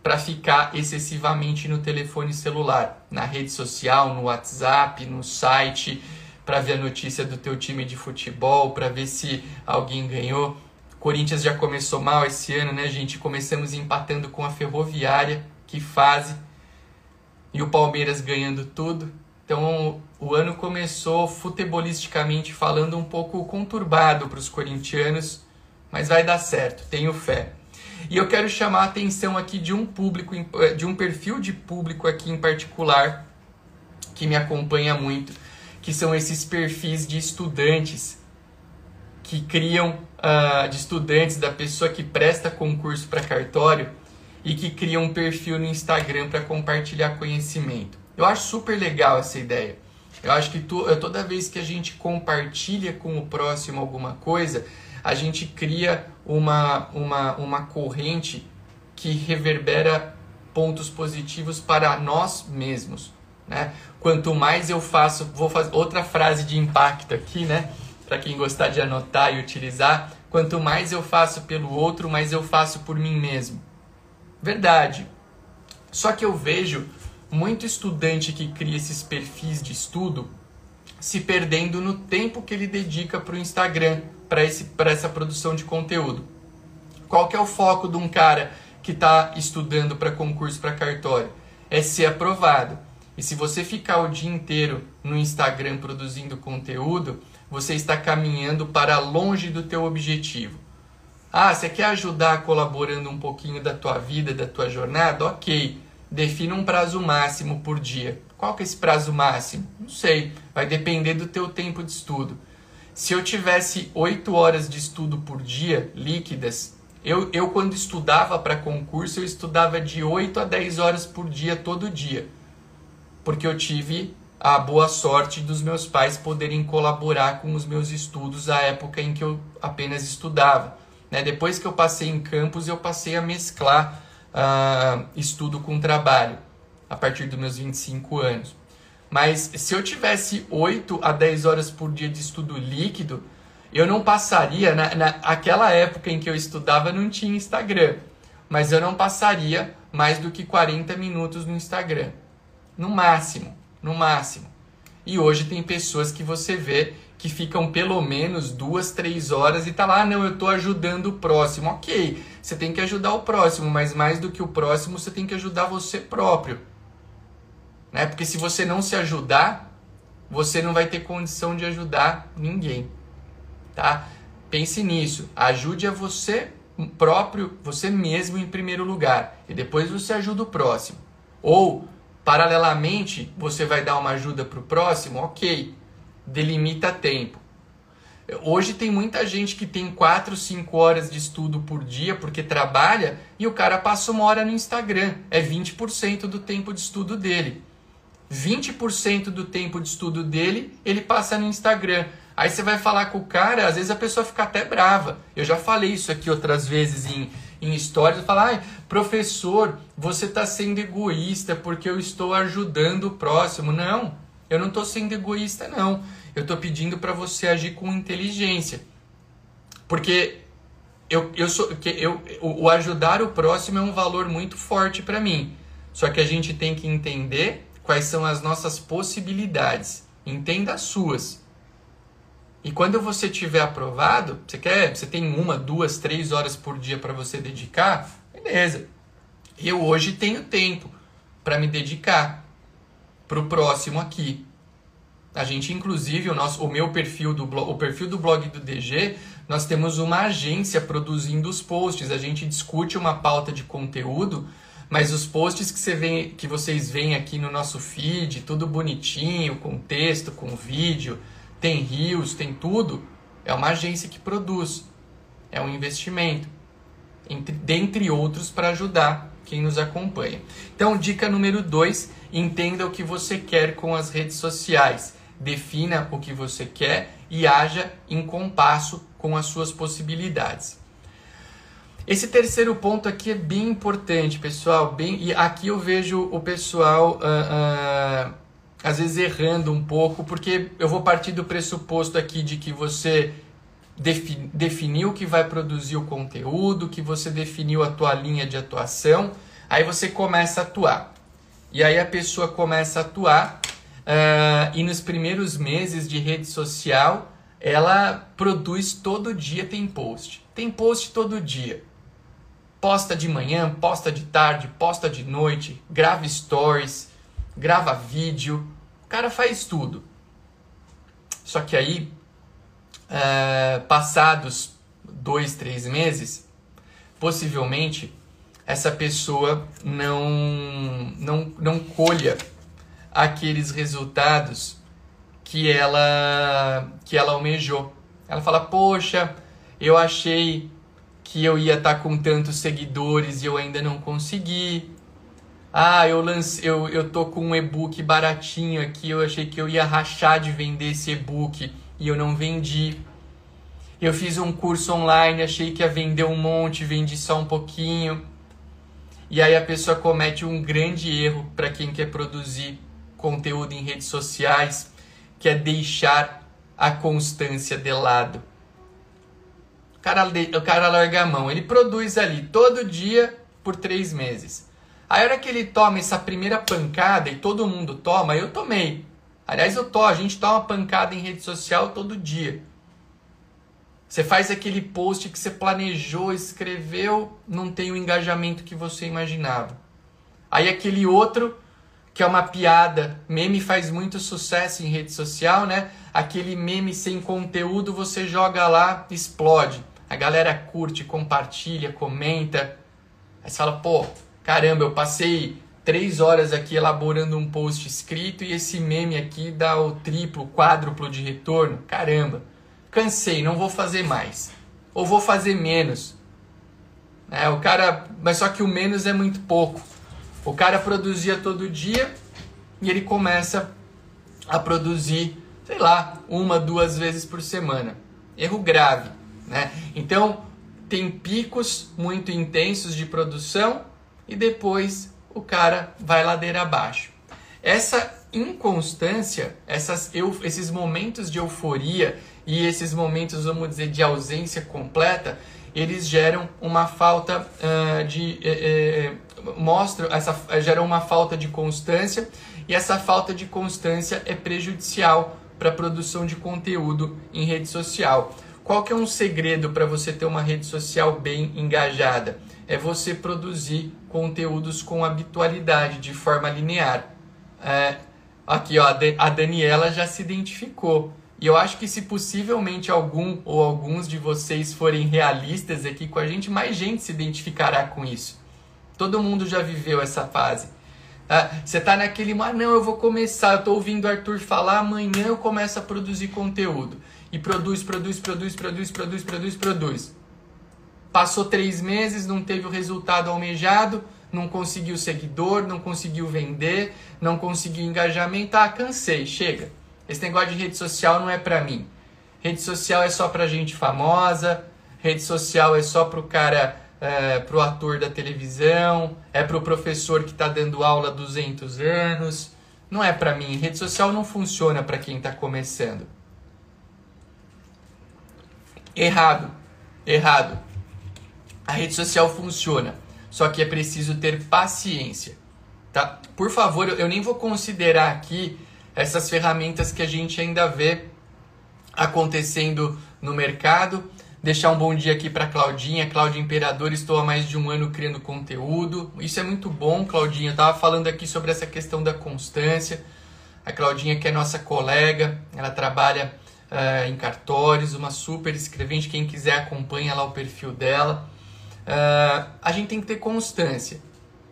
para ficar excessivamente no telefone celular, na rede social, no WhatsApp, no site, para ver a notícia do teu time de futebol, para ver se alguém ganhou. Corinthians já começou mal esse ano, né, gente? Começamos empatando com a Ferroviária, que fase. E o Palmeiras ganhando tudo. Então, o ano começou futebolisticamente falando um pouco conturbado para os corintianos, mas vai dar certo, tenho fé. E eu quero chamar a atenção aqui de um público, eh, de um perfil de público aqui em particular que me acompanha muito, que são esses perfis de estudantes que criam uh, de estudantes da pessoa que presta concurso para cartório e que criam um perfil no Instagram para compartilhar conhecimento. Eu acho super legal essa ideia. Eu acho que tu, toda vez que a gente compartilha com o próximo alguma coisa, a gente cria uma, uma, uma corrente que reverbera pontos positivos para nós mesmos. Né? Quanto mais eu faço, vou fazer outra frase de impacto aqui, né? Para quem gostar de anotar e utilizar, quanto mais eu faço pelo outro, mais eu faço por mim mesmo. Verdade. Só que eu vejo muito estudante que cria esses perfis de estudo se perdendo no tempo que ele dedica para o Instagram, para essa produção de conteúdo. Qual que é o foco de um cara que está estudando para concurso para cartório? É ser aprovado. E se você ficar o dia inteiro no Instagram produzindo conteúdo, você está caminhando para longe do teu objetivo. Ah, você quer ajudar colaborando um pouquinho da tua vida, da tua jornada? Ok, defina um prazo máximo por dia. Qual que é esse prazo máximo? Não sei, vai depender do teu tempo de estudo. Se eu tivesse 8 horas de estudo por dia, líquidas, eu, eu quando estudava para concurso, eu estudava de 8 a 10 horas por dia, todo dia. Porque eu tive a boa sorte dos meus pais poderem colaborar com os meus estudos à época em que eu apenas estudava. Né? Depois que eu passei em campus, eu passei a mesclar uh, estudo com trabalho a partir dos meus 25 anos. Mas se eu tivesse 8 a 10 horas por dia de estudo líquido, eu não passaria, na, naquela época em que eu estudava não tinha Instagram, mas eu não passaria mais do que 40 minutos no Instagram. No máximo, no máximo. E hoje tem pessoas que você vê que ficam pelo menos duas, três horas e tá lá, ah, não, eu estou ajudando o próximo. Ok, você tem que ajudar o próximo, mas mais do que o próximo, você tem que ajudar você próprio. Né? Porque se você não se ajudar, você não vai ter condição de ajudar ninguém. Tá? Pense nisso. Ajude a você próprio, você mesmo em primeiro lugar. E depois você ajuda o próximo. Ou, paralelamente, você vai dar uma ajuda para o próximo, ok. Delimita tempo. Hoje tem muita gente que tem 4, 5 horas de estudo por dia porque trabalha e o cara passa uma hora no Instagram. É 20% do tempo de estudo dele. 20% do tempo de estudo dele, ele passa no Instagram. Aí você vai falar com o cara, às vezes a pessoa fica até brava. Eu já falei isso aqui outras vezes em, em histórias. Falar, ah, professor, você está sendo egoísta porque eu estou ajudando o próximo. Não, eu não estou sendo egoísta, não. Eu estou pedindo para você agir com inteligência. Porque eu, eu sou, eu, o ajudar o próximo é um valor muito forte para mim. Só que a gente tem que entender quais são as nossas possibilidades. Entenda as suas. E quando você tiver aprovado, você quer, você tem uma, duas, três horas por dia para você dedicar, beleza. Eu hoje tenho tempo para me dedicar para o próximo aqui. A gente, inclusive, o, nosso, o meu perfil do blog, o perfil do blog do DG, nós temos uma agência produzindo os posts. A gente discute uma pauta de conteúdo Mas os posts que, você vem, que vocês veem aqui no nosso feed, tudo bonitinho, com texto, com vídeo, tem rios, tem tudo, é uma agência que produz. É um investimento, entre, dentre outros, para ajudar quem nos acompanha. Então, dica número 2: entenda o que você quer com as redes sociais. Defina o que você quer e haja em compasso com as suas possibilidades. Esse terceiro ponto aqui é bem importante, pessoal. Bem, e aqui eu vejo o pessoal uh, uh, às vezes errando um pouco, porque eu vou partir do pressuposto aqui de que você defi definiu que vai produzir o conteúdo, que você definiu a tua linha de atuação, aí você começa a atuar. E aí a pessoa começa a atuar uh, e nos primeiros meses de rede social ela produz todo dia tem post. Tem post todo dia posta de manhã, posta de tarde, posta de noite, grava stories, grava vídeo, o cara faz tudo. Só que aí, é, passados dois, três meses, possivelmente essa pessoa não, não, não colha aqueles resultados que ela, que ela almejou. Ela fala, poxa, eu achei que eu ia estar tá com tantos seguidores e eu ainda não consegui. Ah, eu lance, eu, eu tô com um e-book baratinho aqui, eu achei que eu ia rachar de vender esse e-book e eu não vendi. Eu fiz um curso online, achei que ia vender um monte, vendi só um pouquinho. E aí a pessoa comete um grande erro para quem quer produzir conteúdo em redes sociais, que é deixar a constância de lado cara, o cara larga a mão. Ele produz ali todo dia por três meses. Aí a hora que ele toma essa primeira pancada, e todo mundo toma, eu tomei. Aliás, eu tô, a gente toma pancada em rede social todo dia. Você faz aquele post que você planejou, escreveu, não tem o engajamento que você imaginava. Aí aquele outro, que é uma piada, meme faz muito sucesso em rede social, né? Aquele meme sem conteúdo, você joga lá, explode a galera curte, compartilha, comenta. Aí você fala, pô, caramba, eu passei três horas aqui elaborando um post escrito e esse meme aqui dá o triplo, quádruplo de retorno. Caramba, cansei, não vou fazer mais. Ou vou fazer menos. É, o cara, mas só que o menos é muito pouco. O cara produzia todo dia e ele começa a produzir, sei lá, uma, duas vezes por semana. Erro grave. Né? Então, tem picos muito intensos de produção e depois o cara vai ladeira abaixo. Essa inconstância, essas, eu, esses momentos de euforia e esses momentos, vamos dizer, de ausência completa, eles geram uma falta uh, de. Eh, eh, mostram, essa, geram uma falta de constância e essa falta de constância é prejudicial para a produção de conteúdo em rede social. Qual que é um segredo para você ter uma rede social bem engajada? É você produzir conteúdos com habitualidade, de forma linear. É, aqui, ó, a Daniela já se identificou. E eu acho que se possivelmente algum ou alguns de vocês forem realistas aqui com a gente, mais gente se identificará com isso. Todo mundo já viveu essa fase. Ah, você tá naquele, mas ah, não, eu vou começar, eu tô ouvindo o Arthur falar, amanhã eu começo a produzir conteúdo e produz, produz, produz, produz, produz, produz, produz. Passou três meses, não teve o resultado almejado, não conseguiu seguidor, não conseguiu vender, não conseguiu engajamento. Ah, cansei, chega. Esse negócio de rede social não é pra mim. Rede social é só pra gente famosa, rede social é só pro cara, é, pro ator da televisão, é pro professor que tá dando aula há 200 anos. Não é pra mim. Rede social não funciona para quem tá começando. Errado. Errado. A rede social funciona, só que é preciso ter paciência, tá? Por favor, eu nem vou considerar aqui essas ferramentas que a gente ainda vê acontecendo no mercado. Deixar um bom dia aqui para Claudinha, Claudinha Imperador, estou há mais de um ano criando conteúdo. Isso é muito bom, Claudinha. Eu estava falando aqui sobre essa questão da constância. A Claudinha, que é nossa colega, ela trabalha uh, em cartórios, uma super escrevente. Quem quiser acompanha lá o perfil dela. Uh, a gente tem que ter constância.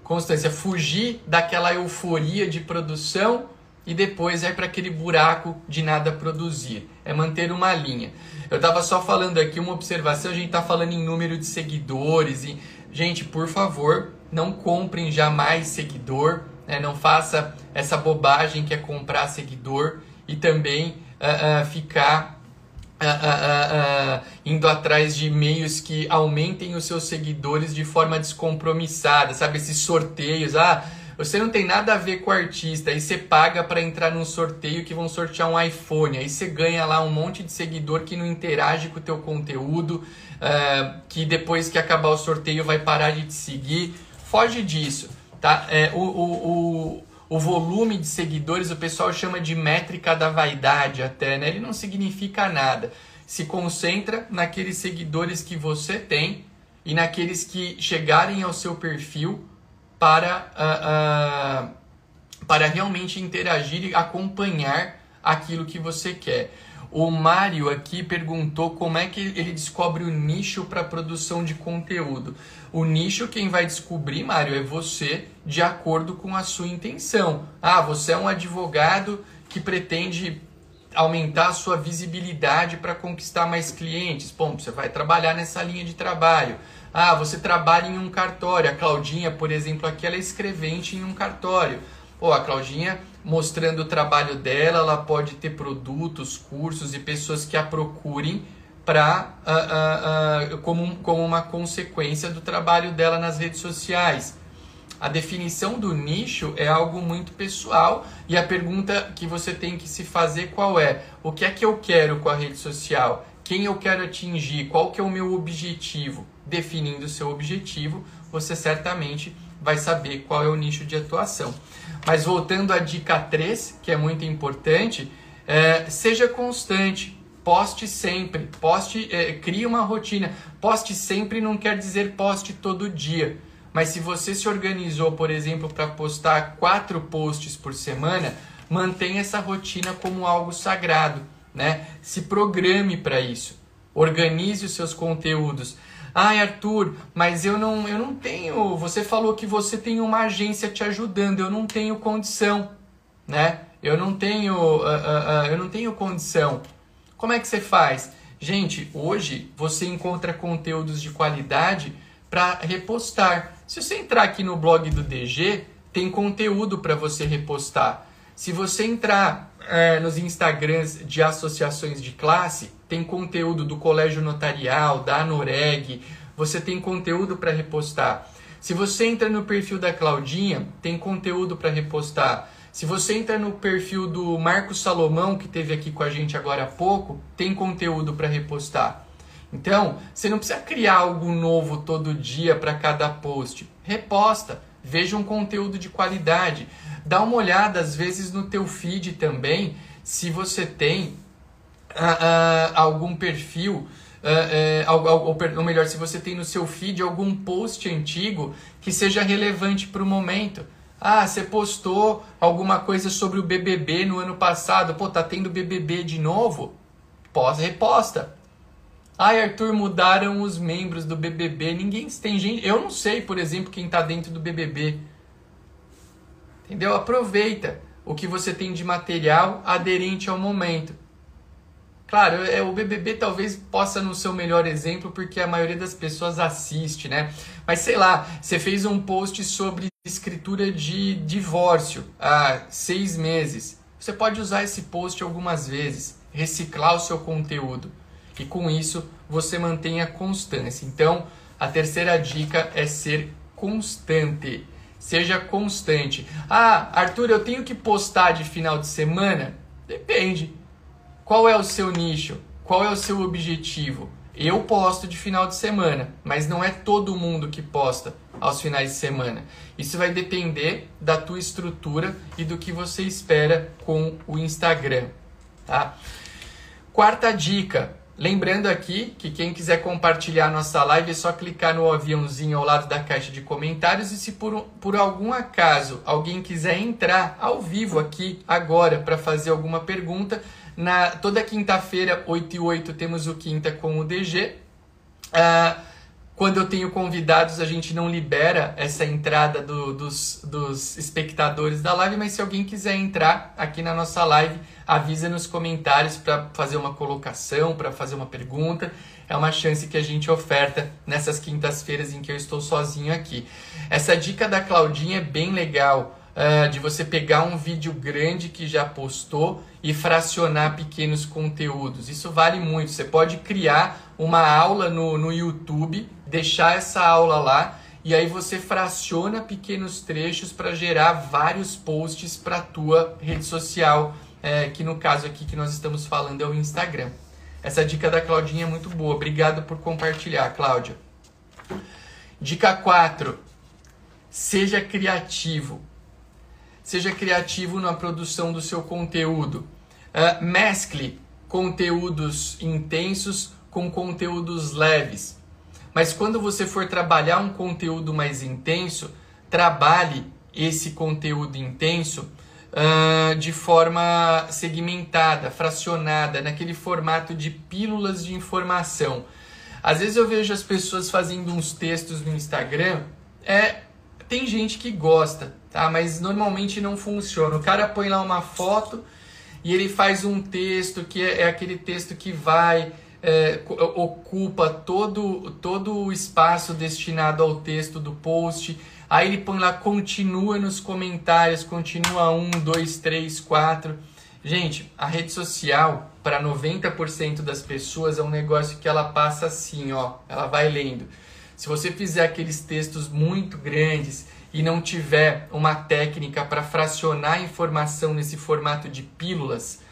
constância, fugir daquela euforia de produção e depois é para aquele buraco de nada produzir. É manter uma linha. Eu estava só falando aqui uma observação, a gente está falando em número de seguidores e gente, por favor, não comprem jamais seguidor, né? não faça essa bobagem que é comprar seguidor e também uh, uh, ficar uh, indo atrás de meios que aumentem os seus seguidores de forma descompromissada, sabe? Esses sorteios, ah, você não tem nada a ver com o artista, aí você paga para entrar num sorteio que vão sortear um iPhone, aí você ganha lá um monte de seguidor que não interage com o teu conteúdo, uh, que depois que acabar o sorteio vai parar de te seguir. Foge disso, tá? É, o, o, o, o volume de seguidores o pessoal chama de métrica da vaidade até, né? Ele não significa nada. Se concentra naqueles seguidores que você tem e naqueles que chegarem ao seu perfil para, uh, uh, para realmente interagir e acompanhar aquilo que você quer. O Mário aqui perguntou como é que ele descobre o nicho para produção de conteúdo. O nicho quem vai descobrir, Mário, é você de acordo com a sua intenção. Ah, você é um advogado que pretende aumentar a sua visibilidade para conquistar mais clientes. Bom, você vai trabalhar nessa linha de trabalho. Ah, você trabalha em um cartório. A Claudinha, por exemplo, aqui ela é escrevente em um cartório. Pô, a Claudinha mostrando o trabalho dela, ela pode ter produtos, cursos e pessoas que a procurem para uh, uh, uh, como, como uma consequência do trabalho dela nas redes sociais. A definição do nicho é algo muito pessoal e a pergunta que você tem que se fazer qual é? O que é que eu quero com a rede social? Quem eu quero atingir? Qual que é o meu objetivo? Definindo o seu objetivo, você certamente vai saber qual é o nicho de atuação. Mas voltando à dica 3, que é muito importante, é, seja constante, poste sempre, poste, é, crie uma rotina. Poste sempre não quer dizer poste todo dia. Mas se você se organizou, por exemplo, para postar quatro posts por semana, mantenha essa rotina como algo sagrado, né? Se programe para isso. Organize os seus conteúdos. Ai, Arthur, mas eu não, eu não tenho. Você falou que você tem uma agência te ajudando. Eu não tenho condição, né? Eu não tenho, uh, uh, uh, eu não tenho condição. Como é que você faz? Gente, hoje você encontra conteúdos de qualidade para repostar. Se você entrar aqui no blog do DG, tem conteúdo para você repostar. Se você entrar é, nos Instagrams de associações de classe, tem conteúdo do Colégio Notarial, da Anoreg, você tem conteúdo para repostar. Se você entra no perfil da Claudinha, tem conteúdo para repostar. Se você entra no perfil do Marcos Salomão, que teve aqui com a gente agora há pouco, tem conteúdo para repostar. Então, você não precisa criar algo novo todo dia para cada post. Reposta, veja um conteúdo de qualidade. Dá uma olhada às vezes no teu feed também, se você tem uh, uh, algum perfil, uh, ou melhor, se você tem no seu feed algum post antigo que seja relevante para o momento. Ah, você postou alguma coisa sobre o BBB no ano passado, pô, tá tendo BBB de novo? Pós reposta. Ai, Arthur, mudaram os membros do BBB. Ninguém tem gente. Eu não sei, por exemplo, quem tá dentro do BBB. Entendeu? Aproveita o que você tem de material aderente ao momento. Claro, é, o BBB talvez possa não ser o melhor exemplo porque a maioria das pessoas assiste, né? Mas sei lá, você fez um post sobre escritura de divórcio há seis meses. Você pode usar esse post algumas vezes, reciclar o seu conteúdo e com isso você mantém a constância. Então, a terceira dica é ser constante. Seja constante. Ah, Arthur, eu tenho que postar de final de semana? Depende. Qual é o seu nicho? Qual é o seu objetivo? Eu posto de final de semana, mas não é todo mundo que posta aos finais de semana. Isso vai depender da tua estrutura e do que você espera com o Instagram, tá? Quarta dica, Lembrando aqui que quem quiser compartilhar nossa live é só clicar no aviãozinho ao lado da caixa de comentários e se por, por algum acaso alguém quiser entrar ao vivo aqui agora para fazer alguma pergunta, na toda quinta-feira, 8 e 8, temos o Quinta com o DG. Ah, quando eu tenho convidados, a gente não libera essa entrada do, dos, dos espectadores da live, mas se alguém quiser entrar aqui na nossa live, avisa nos comentários para fazer uma colocação, para fazer uma pergunta. É uma chance que a gente oferta nessas quintas-feiras em que eu estou sozinho aqui. Essa dica da Claudinha é bem legal. Uh, de você pegar um vídeo grande que já postou e fracionar pequenos conteúdos. Isso vale muito. Você pode criar uma aula no, no YouTube, deixar essa aula lá e aí você fraciona pequenos trechos para gerar vários posts para a tua rede social, é, que no caso aqui que nós estamos falando é o Instagram. Essa dica da Claudinha é muito boa. Obrigado por compartilhar, Cláudia. Dica 4. Seja criativo. Seja criativo na produção do seu conteúdo. Uh, mescle conteúdos intensos com conteúdos leves. Mas quando você for trabalhar um conteúdo mais intenso, trabalhe esse conteúdo intenso uh, de forma segmentada, fracionada, naquele formato de pílulas de informação. Às vezes eu vejo as pessoas fazendo uns textos no Instagram, é tem gente que gosta, tá? Mas normalmente não funciona. O cara põe lá uma foto e ele faz um texto que é, é aquele texto que vai é, ocupa todo, todo o espaço destinado ao texto do post. Aí ele põe lá, continua nos comentários, continua um, dois, três, quatro. Gente, a rede social, para 90% das pessoas, é um negócio que ela passa assim, ó. Ela vai lendo. Se você fizer aqueles textos muito grandes e não tiver uma técnica para fracionar a informação nesse formato de pílulas,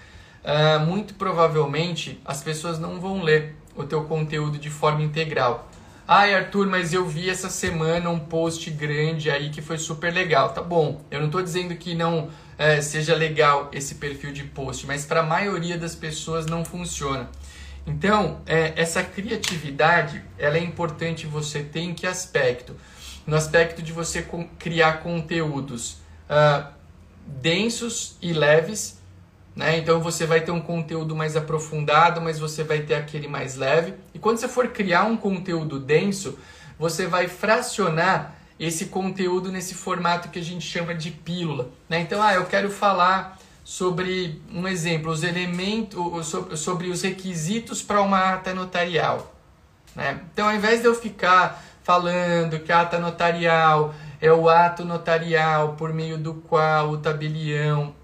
uh, muito provavelmente as pessoas não vão ler o teu conteúdo de forma integral. Ai, Arthur, mas eu vi essa semana um post grande aí que foi super legal. Tá bom, eu não estou dizendo que não é, seja legal esse perfil de post, mas para a maioria das pessoas não funciona. Então, é, essa criatividade, ela é importante você ter em que aspecto? No aspecto de você criar conteúdos uh, densos e leves, né? Então você vai ter um conteúdo mais aprofundado, mas você vai ter aquele mais leve. E quando você for criar um conteúdo denso, você vai fracionar esse conteúdo nesse formato que a gente chama de pílula. Né? Então, ah, eu quero falar sobre um exemplo, os elementos, sobre os requisitos para uma ata notarial. Né? Então, ao invés de eu ficar falando que a ata notarial é o ato notarial por meio do qual o tabelião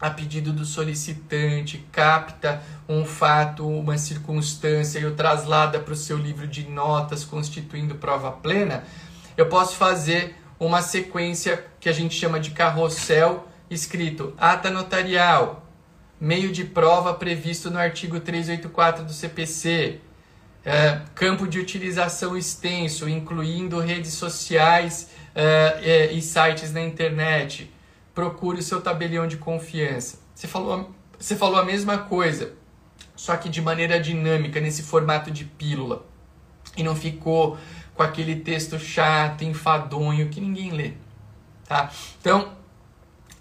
a pedido do solicitante, capta um fato, uma circunstância e o traslada para o seu livro de notas, constituindo prova plena, eu posso fazer uma sequência que a gente chama de carrossel, escrito ata notarial, meio de prova previsto no artigo 384 do CPC, é, campo de utilização extenso, incluindo redes sociais é, é, e sites na internet procure o seu tabelião de confiança. Você falou, você falou a mesma coisa, só que de maneira dinâmica, nesse formato de pílula. E não ficou com aquele texto chato, enfadonho, que ninguém lê. Tá? Então,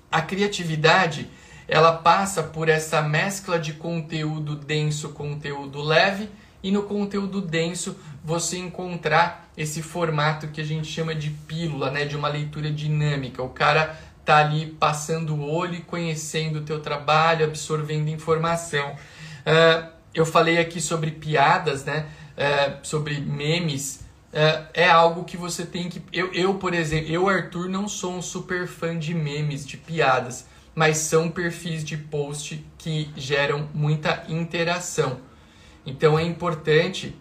a criatividade, ela passa por essa mescla de conteúdo denso, conteúdo leve, e no conteúdo denso você encontrar esse formato que a gente chama de pílula, né, de uma leitura dinâmica. O cara tá ali passando o olho conhecendo o teu trabalho, absorvendo informação. Uh, eu falei aqui sobre piadas, né? Uh, sobre memes. Uh, é algo que você tem que. Eu, eu, por exemplo, eu, Arthur, não sou um super fã de memes, de piadas, mas são perfis de post que geram muita interação. Então é importante.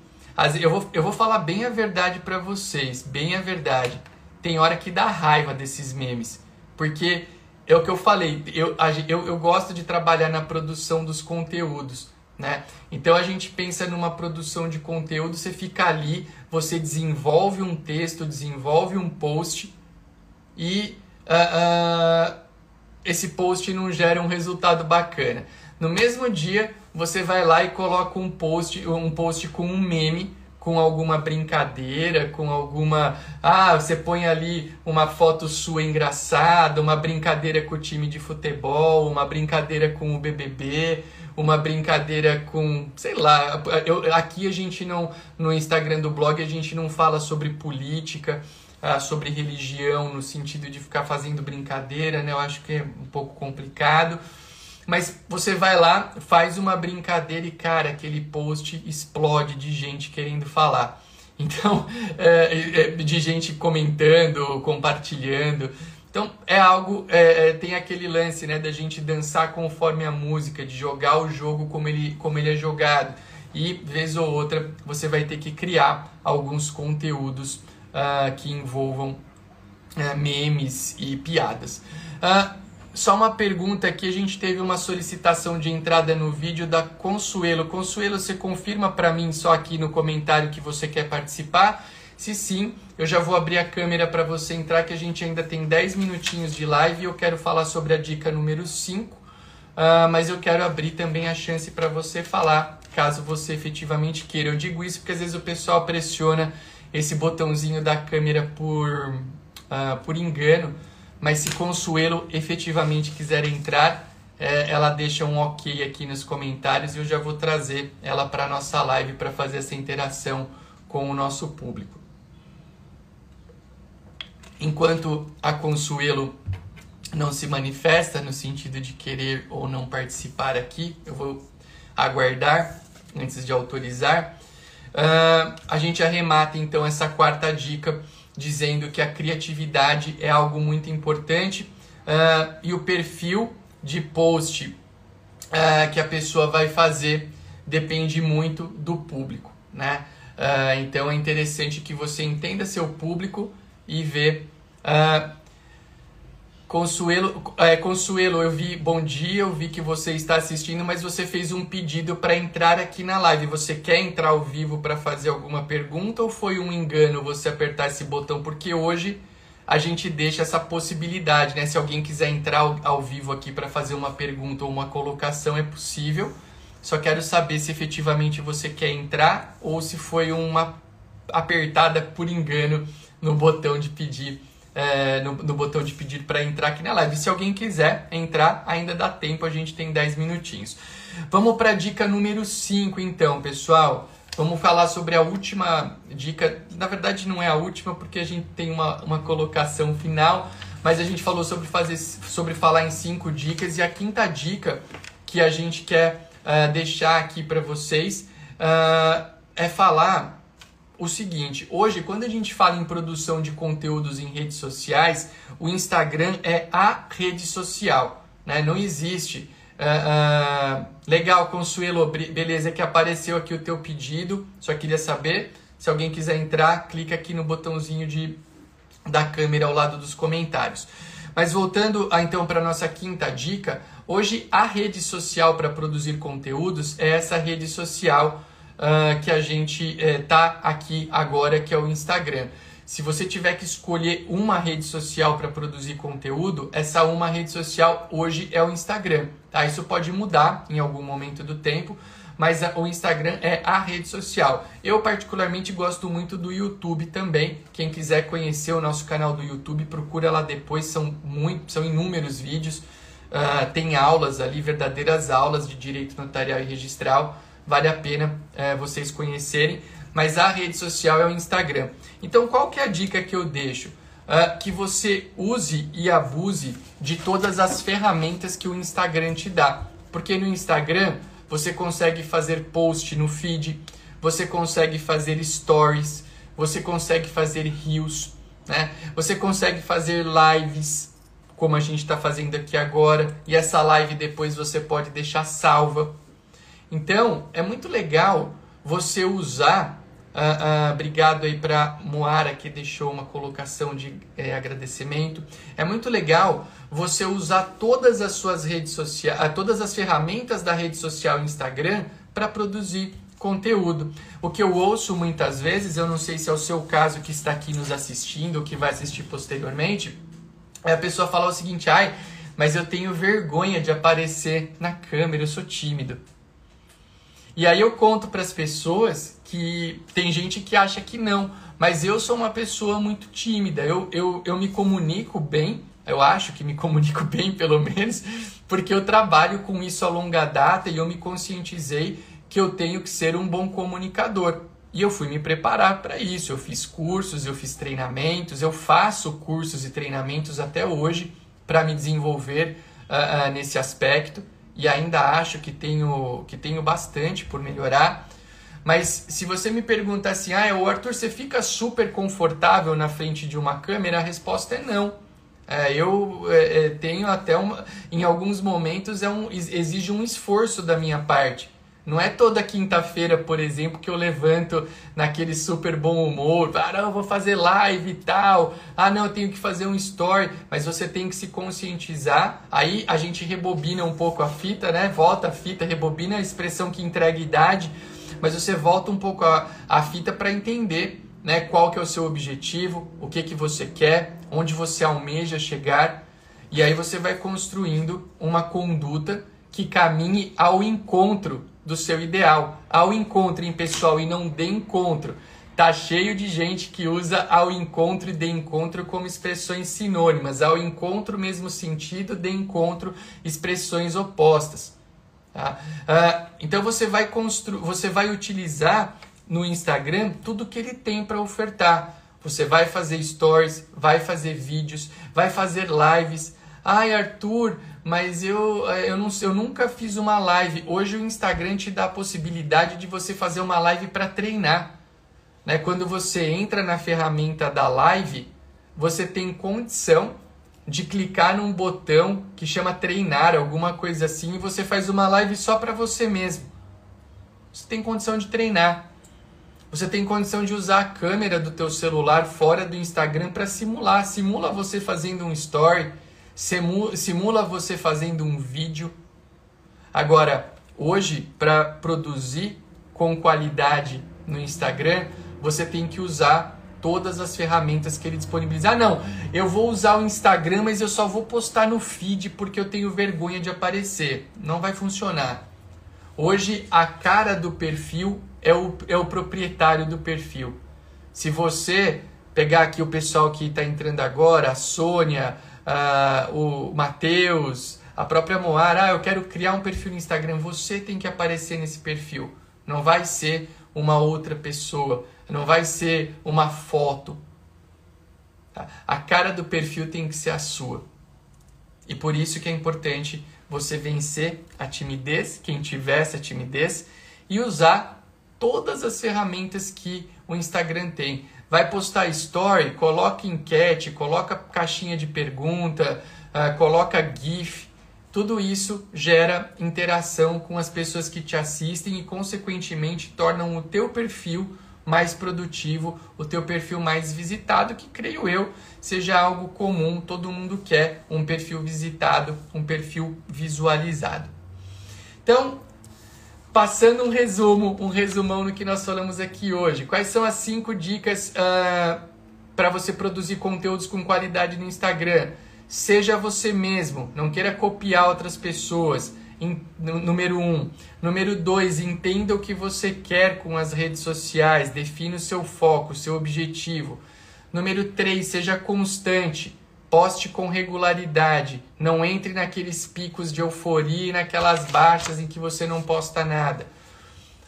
Eu vou, eu vou falar bem a verdade para vocês, bem a verdade. Tem hora que dá raiva desses memes porque é o que eu falei, eu, eu, eu gosto de trabalhar na produção dos conteúdos. Né? Então a gente pensa numa produção de conteúdo, você fica ali, você desenvolve um texto, desenvolve um post e uh, uh, esse post não gera um resultado bacana. No mesmo dia você vai lá e coloca um post, um post com um meme com alguma brincadeira, com alguma. Ah, você põe ali uma foto sua engraçada, uma brincadeira com o time de futebol, uma brincadeira com o BBB, uma brincadeira com, sei lá, eu, aqui a gente não, no Instagram do blog, a gente não fala sobre política, uh, sobre religião, no sentido de ficar fazendo brincadeira, né? Eu acho que é um pouco complicado. Mas você vai lá, faz uma brincadeira e, cara, aquele post explode de gente querendo falar. Então, é, é, de gente comentando, compartilhando. Então, é algo, é, é, tem aquele lance, né, da gente dançar conforme a música, de jogar o jogo como ele, como ele é jogado. E, vez ou outra, você vai ter que criar alguns conteúdos uh, que envolvam uh, memes e piadas. Uh, só uma pergunta aqui, a gente teve uma solicitação de entrada no vídeo da Consuelo. Consuelo, você confirma para mim só aqui no comentário que você quer participar? Se sim, eu já vou abrir a câmera para você entrar, que a gente ainda tem 10 minutinhos de live e eu quero falar sobre a dica número 5. Uh, ah, mas eu quero abrir também a chance para você falar, caso você efetivamente queira. Eu digo isso porque às vezes o pessoal pressiona esse botãozinho da câmera por, uh, por engano mas se Consuelo efetivamente quiser entrar, é, ela deixa um ok aqui nos comentários e eu já vou trazer ela para a nossa live para fazer essa interação com o nosso público. Enquanto a Consuelo não se manifesta no sentido de querer ou não participar aqui, eu vou aguardar antes de autorizar. Uh, a gente arremata então essa quarta dica dizendo que a criatividade é algo muito importante uh, e o perfil de post uh, que a pessoa vai fazer depende muito do público, né? Uh, então é interessante que você entenda seu público e vê Consuelo, é, Consuelo, eu vi, bom dia, eu vi que você está assistindo, mas você fez um pedido para entrar aqui na live. Você quer entrar ao vivo para fazer alguma pergunta ou foi um engano você apertar esse botão? Porque hoje a gente deixa essa possibilidade, né? Se alguém quiser entrar ao, ao vivo aqui para fazer uma pergunta ou uma colocação, é possível. Só quero saber se efetivamente você quer entrar ou se foi uma apertada por engano no botão de pedir é, no, no, botão de pedir para entrar aqui na live. Se alguém quiser entrar, ainda dá tempo, a gente tem 10 minutinhos. Vamos para a dica número 5, então, pessoal. Vamos falar sobre a última dica. Na verdade, não é a última, porque a gente tem uma, uma colocação final, mas a gente falou sobre, fazer, sobre falar em cinco dicas. E a quinta dica que a gente quer uh, deixar aqui para vocês uh, é falar o seguinte: hoje, quando a gente fala em produção de conteúdos em redes sociais, o Instagram é a rede social, né? Não existe. Uh, uh, legal, Consuelo, beleza que apareceu aqui o teu pedido. Só queria saber. Se alguém quiser entrar, clica aqui no botãozinho de, da câmera ao lado dos comentários. Mas voltando a, então para nossa quinta dica, hoje a rede social para produzir conteúdos é essa rede social uh, que a gente está eh, aqui agora, que é o Instagram. Se você tiver que escolher uma rede social para produzir conteúdo, essa uma rede social hoje é o Instagram. Tá? Isso pode mudar em algum momento do tempo, mas o Instagram é a rede social. Eu particularmente gosto muito do YouTube também. Quem quiser conhecer o nosso canal do YouTube, procura lá depois. São muito, são inúmeros vídeos. Uh, tem aulas ali, verdadeiras aulas de direito notarial e registral vale a pena é, vocês conhecerem. Mas a rede social é o Instagram. Então, qual que é a dica que eu deixo? Uh, que você use e abuse de todas as ferramentas que o Instagram te dá. Porque no Instagram você consegue fazer post no feed, você consegue fazer stories, você consegue fazer reels, né? Você consegue fazer lives, como a gente está fazendo aqui agora, e essa live depois você pode deixar salva. Então, é muito legal você usar. Uh, uh, obrigado aí para Moara que deixou uma colocação de é, agradecimento. É muito legal você usar todas as suas redes sociais, uh, todas as ferramentas da rede social Instagram para produzir conteúdo. O que eu ouço muitas vezes, eu não sei se é o seu caso que está aqui nos assistindo ou que vai assistir posteriormente, é a pessoa falar o seguinte: ai, mas eu tenho vergonha de aparecer na câmera, eu sou tímido. E aí eu conto para as pessoas que tem gente que acha que não, mas eu sou uma pessoa muito tímida. Eu, eu, eu me comunico bem eu acho que me comunico bem, pelo menos, porque eu trabalho com isso a longa data e eu me conscientizei que eu tenho que ser um bom comunicador. E eu fui me preparar para isso. Eu fiz cursos, eu fiz treinamentos, eu faço cursos e treinamentos até hoje para me desenvolver uh, uh, nesse aspecto e ainda acho que tenho, que tenho bastante por melhorar. Mas se você me pergunta assim, ah, o Arthur, você fica super confortável na frente de uma câmera? A resposta é não. É, eu é, é tenho até uma, em alguns momentos é um, exige um esforço da minha parte. Não é toda quinta-feira, por exemplo, que eu levanto naquele super bom humor, ah, não, vou fazer live e tal, ah, não, eu tenho que fazer um story, mas você tem que se conscientizar. Aí a gente rebobina um pouco a fita, né? Volta a fita, rebobina a expressão que entrega idade, mas você volta um pouco a, a fita para entender né, qual que é o seu objetivo, o que, que você quer, onde você almeja chegar, e aí você vai construindo uma conduta que caminhe ao encontro do seu ideal, ao encontro em pessoal e não de encontro. Tá cheio de gente que usa ao encontro e de encontro como expressões sinônimas, ao encontro mesmo sentido, de encontro expressões opostas. Tá? Uh, então você vai construir, você vai utilizar no Instagram tudo que ele tem para ofertar. Você vai fazer stories, vai fazer vídeos, vai fazer lives. Ai, Arthur, mas eu, eh, eu, não, eu nunca fiz uma live. Hoje o Instagram te dá a possibilidade de você fazer uma live para treinar. Né? Quando você entra na ferramenta da live, você tem condição de clicar num botão que chama treinar, alguma coisa assim, e você faz uma live só para você mesmo. Você tem condição de treinar. Você tem condição de usar a câmera do teu celular fora do Instagram para simular. Simula você fazendo um story simula você fazendo um vídeo. Agora, hoje, para produzir com qualidade no Instagram, você tem que usar todas as ferramentas que ele disponibiliza. Ah, não, eu vou usar o Instagram, mas eu só vou postar no feed porque eu tenho vergonha de aparecer. Não vai funcionar. Hoje, a cara do perfil é o, é o proprietário do perfil. Se você pegar aqui o pessoal que está entrando agora, a Sônia, uh, o Matheus, a própria Moara, ah, eu quero criar um perfil no Instagram, você tem que aparecer nesse perfil. Não vai ser uma outra pessoa, não vai ser uma foto. Tá? A cara do perfil tem que ser a sua. E por isso que é importante você vencer a timidez, quem tiver essa timidez, e usar todas as ferramentas que o Instagram tem. Vai postar story, coloca enquete, coloca caixinha de pergunta, uh, coloca GIF. Tudo isso gera interação com as pessoas que te assistem e, consequentemente, tornam o teu perfil mais produtivo, o teu perfil mais visitado, que creio eu seja algo comum, todo mundo quer um perfil visitado, um perfil visualizado. Então, Passando um resumo, um resumão no que nós falamos aqui hoje. Quais são as cinco dicas uh, ah, para você produzir conteúdos com qualidade no Instagram? Seja você mesmo, não queira copiar outras pessoas. Número um. Número dois, entenda o que você quer com as redes sociais, defina o seu foco, o seu objetivo. Número três, seja constante. Poste com regularidade. Não entre naqueles picos de euforia e naquelas baixas em que você não posta nada.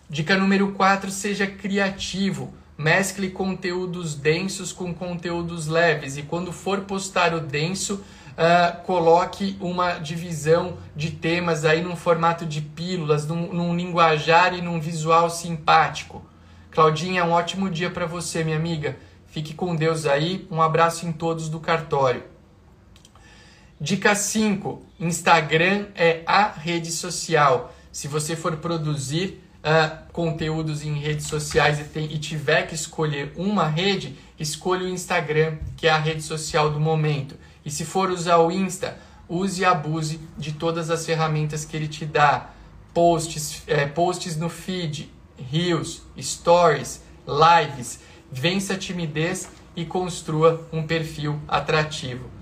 Dica número 4: seja criativo. Mescle conteúdos densos com conteúdos leves. E quando for postar o denso, uh, coloque uma divisão de temas aí num formato de pílulas, num, num linguajar e num visual simpático. Claudinha, um ótimo dia para você, minha amiga. Fique com Deus aí. Um abraço em todos do cartório. Dica 5: Instagram é a rede social. Se você for produzir uh, conteúdos em redes sociais e, tem, e tiver que escolher uma rede, escolha o Instagram, que é a rede social do momento. E se for usar o Insta, use e abuse de todas as ferramentas que ele te dá. Posts, é, posts no feed, reels, stories, lives. Vença a timidez e construa um perfil atrativo.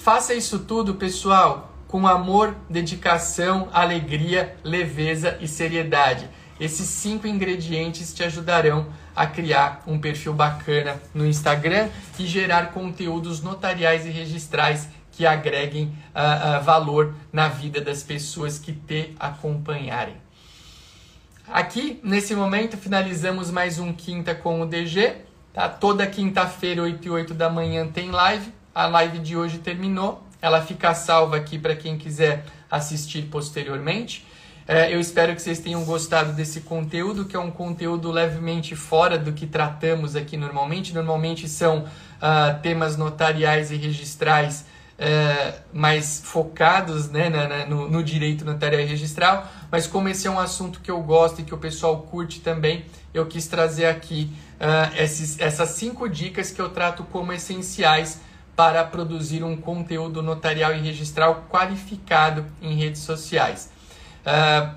Faça isso tudo, pessoal, com amor, dedicação, alegria, leveza e seriedade. Esses cinco ingredientes te ajudarão a criar um perfil bacana no Instagram e gerar conteúdos notariais e registrais que agreguem uh, uh, valor na vida das pessoas que te acompanharem. Aqui, nesse momento, finalizamos mais um Quinta com o DG. Tá? Toda quinta-feira, 8 e 8 da manhã, tem live. A live de hoje terminou. Ela fica salva aqui para quem quiser assistir posteriormente. É, eu espero que vocês tenham gostado desse conteúdo, que é um conteúdo levemente fora do que tratamos aqui normalmente. Normalmente são uh, temas notariais e registrais uh, mais focados né, na, na, no, no, direito notarial e registral, mas como esse é um assunto que eu gosto e que o pessoal curte também, eu quis trazer aqui uh, esses, essas cinco dicas que eu trato como essenciais para produzir um conteúdo notarial e registral qualificado em redes sociais. Uh,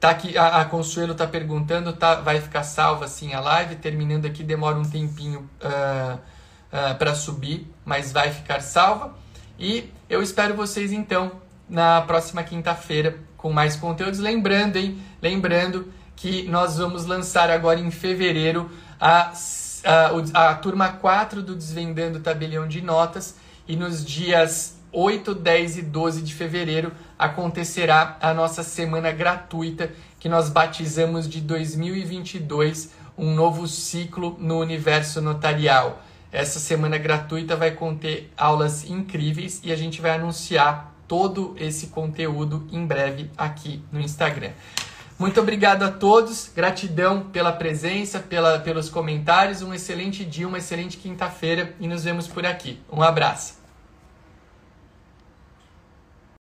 tá aqui, a, a Consuelo está perguntando, tá, vai ficar salva assim a live, terminando aqui demora um tempinho uh, uh, para subir, mas vai ficar salva. E eu espero vocês então na próxima quinta-feira com mais conteúdos. Lembrando, hein? Lembrando que nós vamos lançar agora em fevereiro a a, a turma 4 do Desvendando Tabelião de Notas e nos dias 8, 10 e 12 de fevereiro acontecerá a nossa semana gratuita que nós batizamos de 2022, um novo ciclo no universo notarial. Essa semana gratuita vai conter aulas incríveis e a gente vai anunciar todo esse conteúdo em breve aqui no Instagram. Muito obrigado a todos, gratidão pela presença, pela, pelos comentários, um excelente dia, uma excelente quinta-feira e nos vemos por aqui. Um abraço.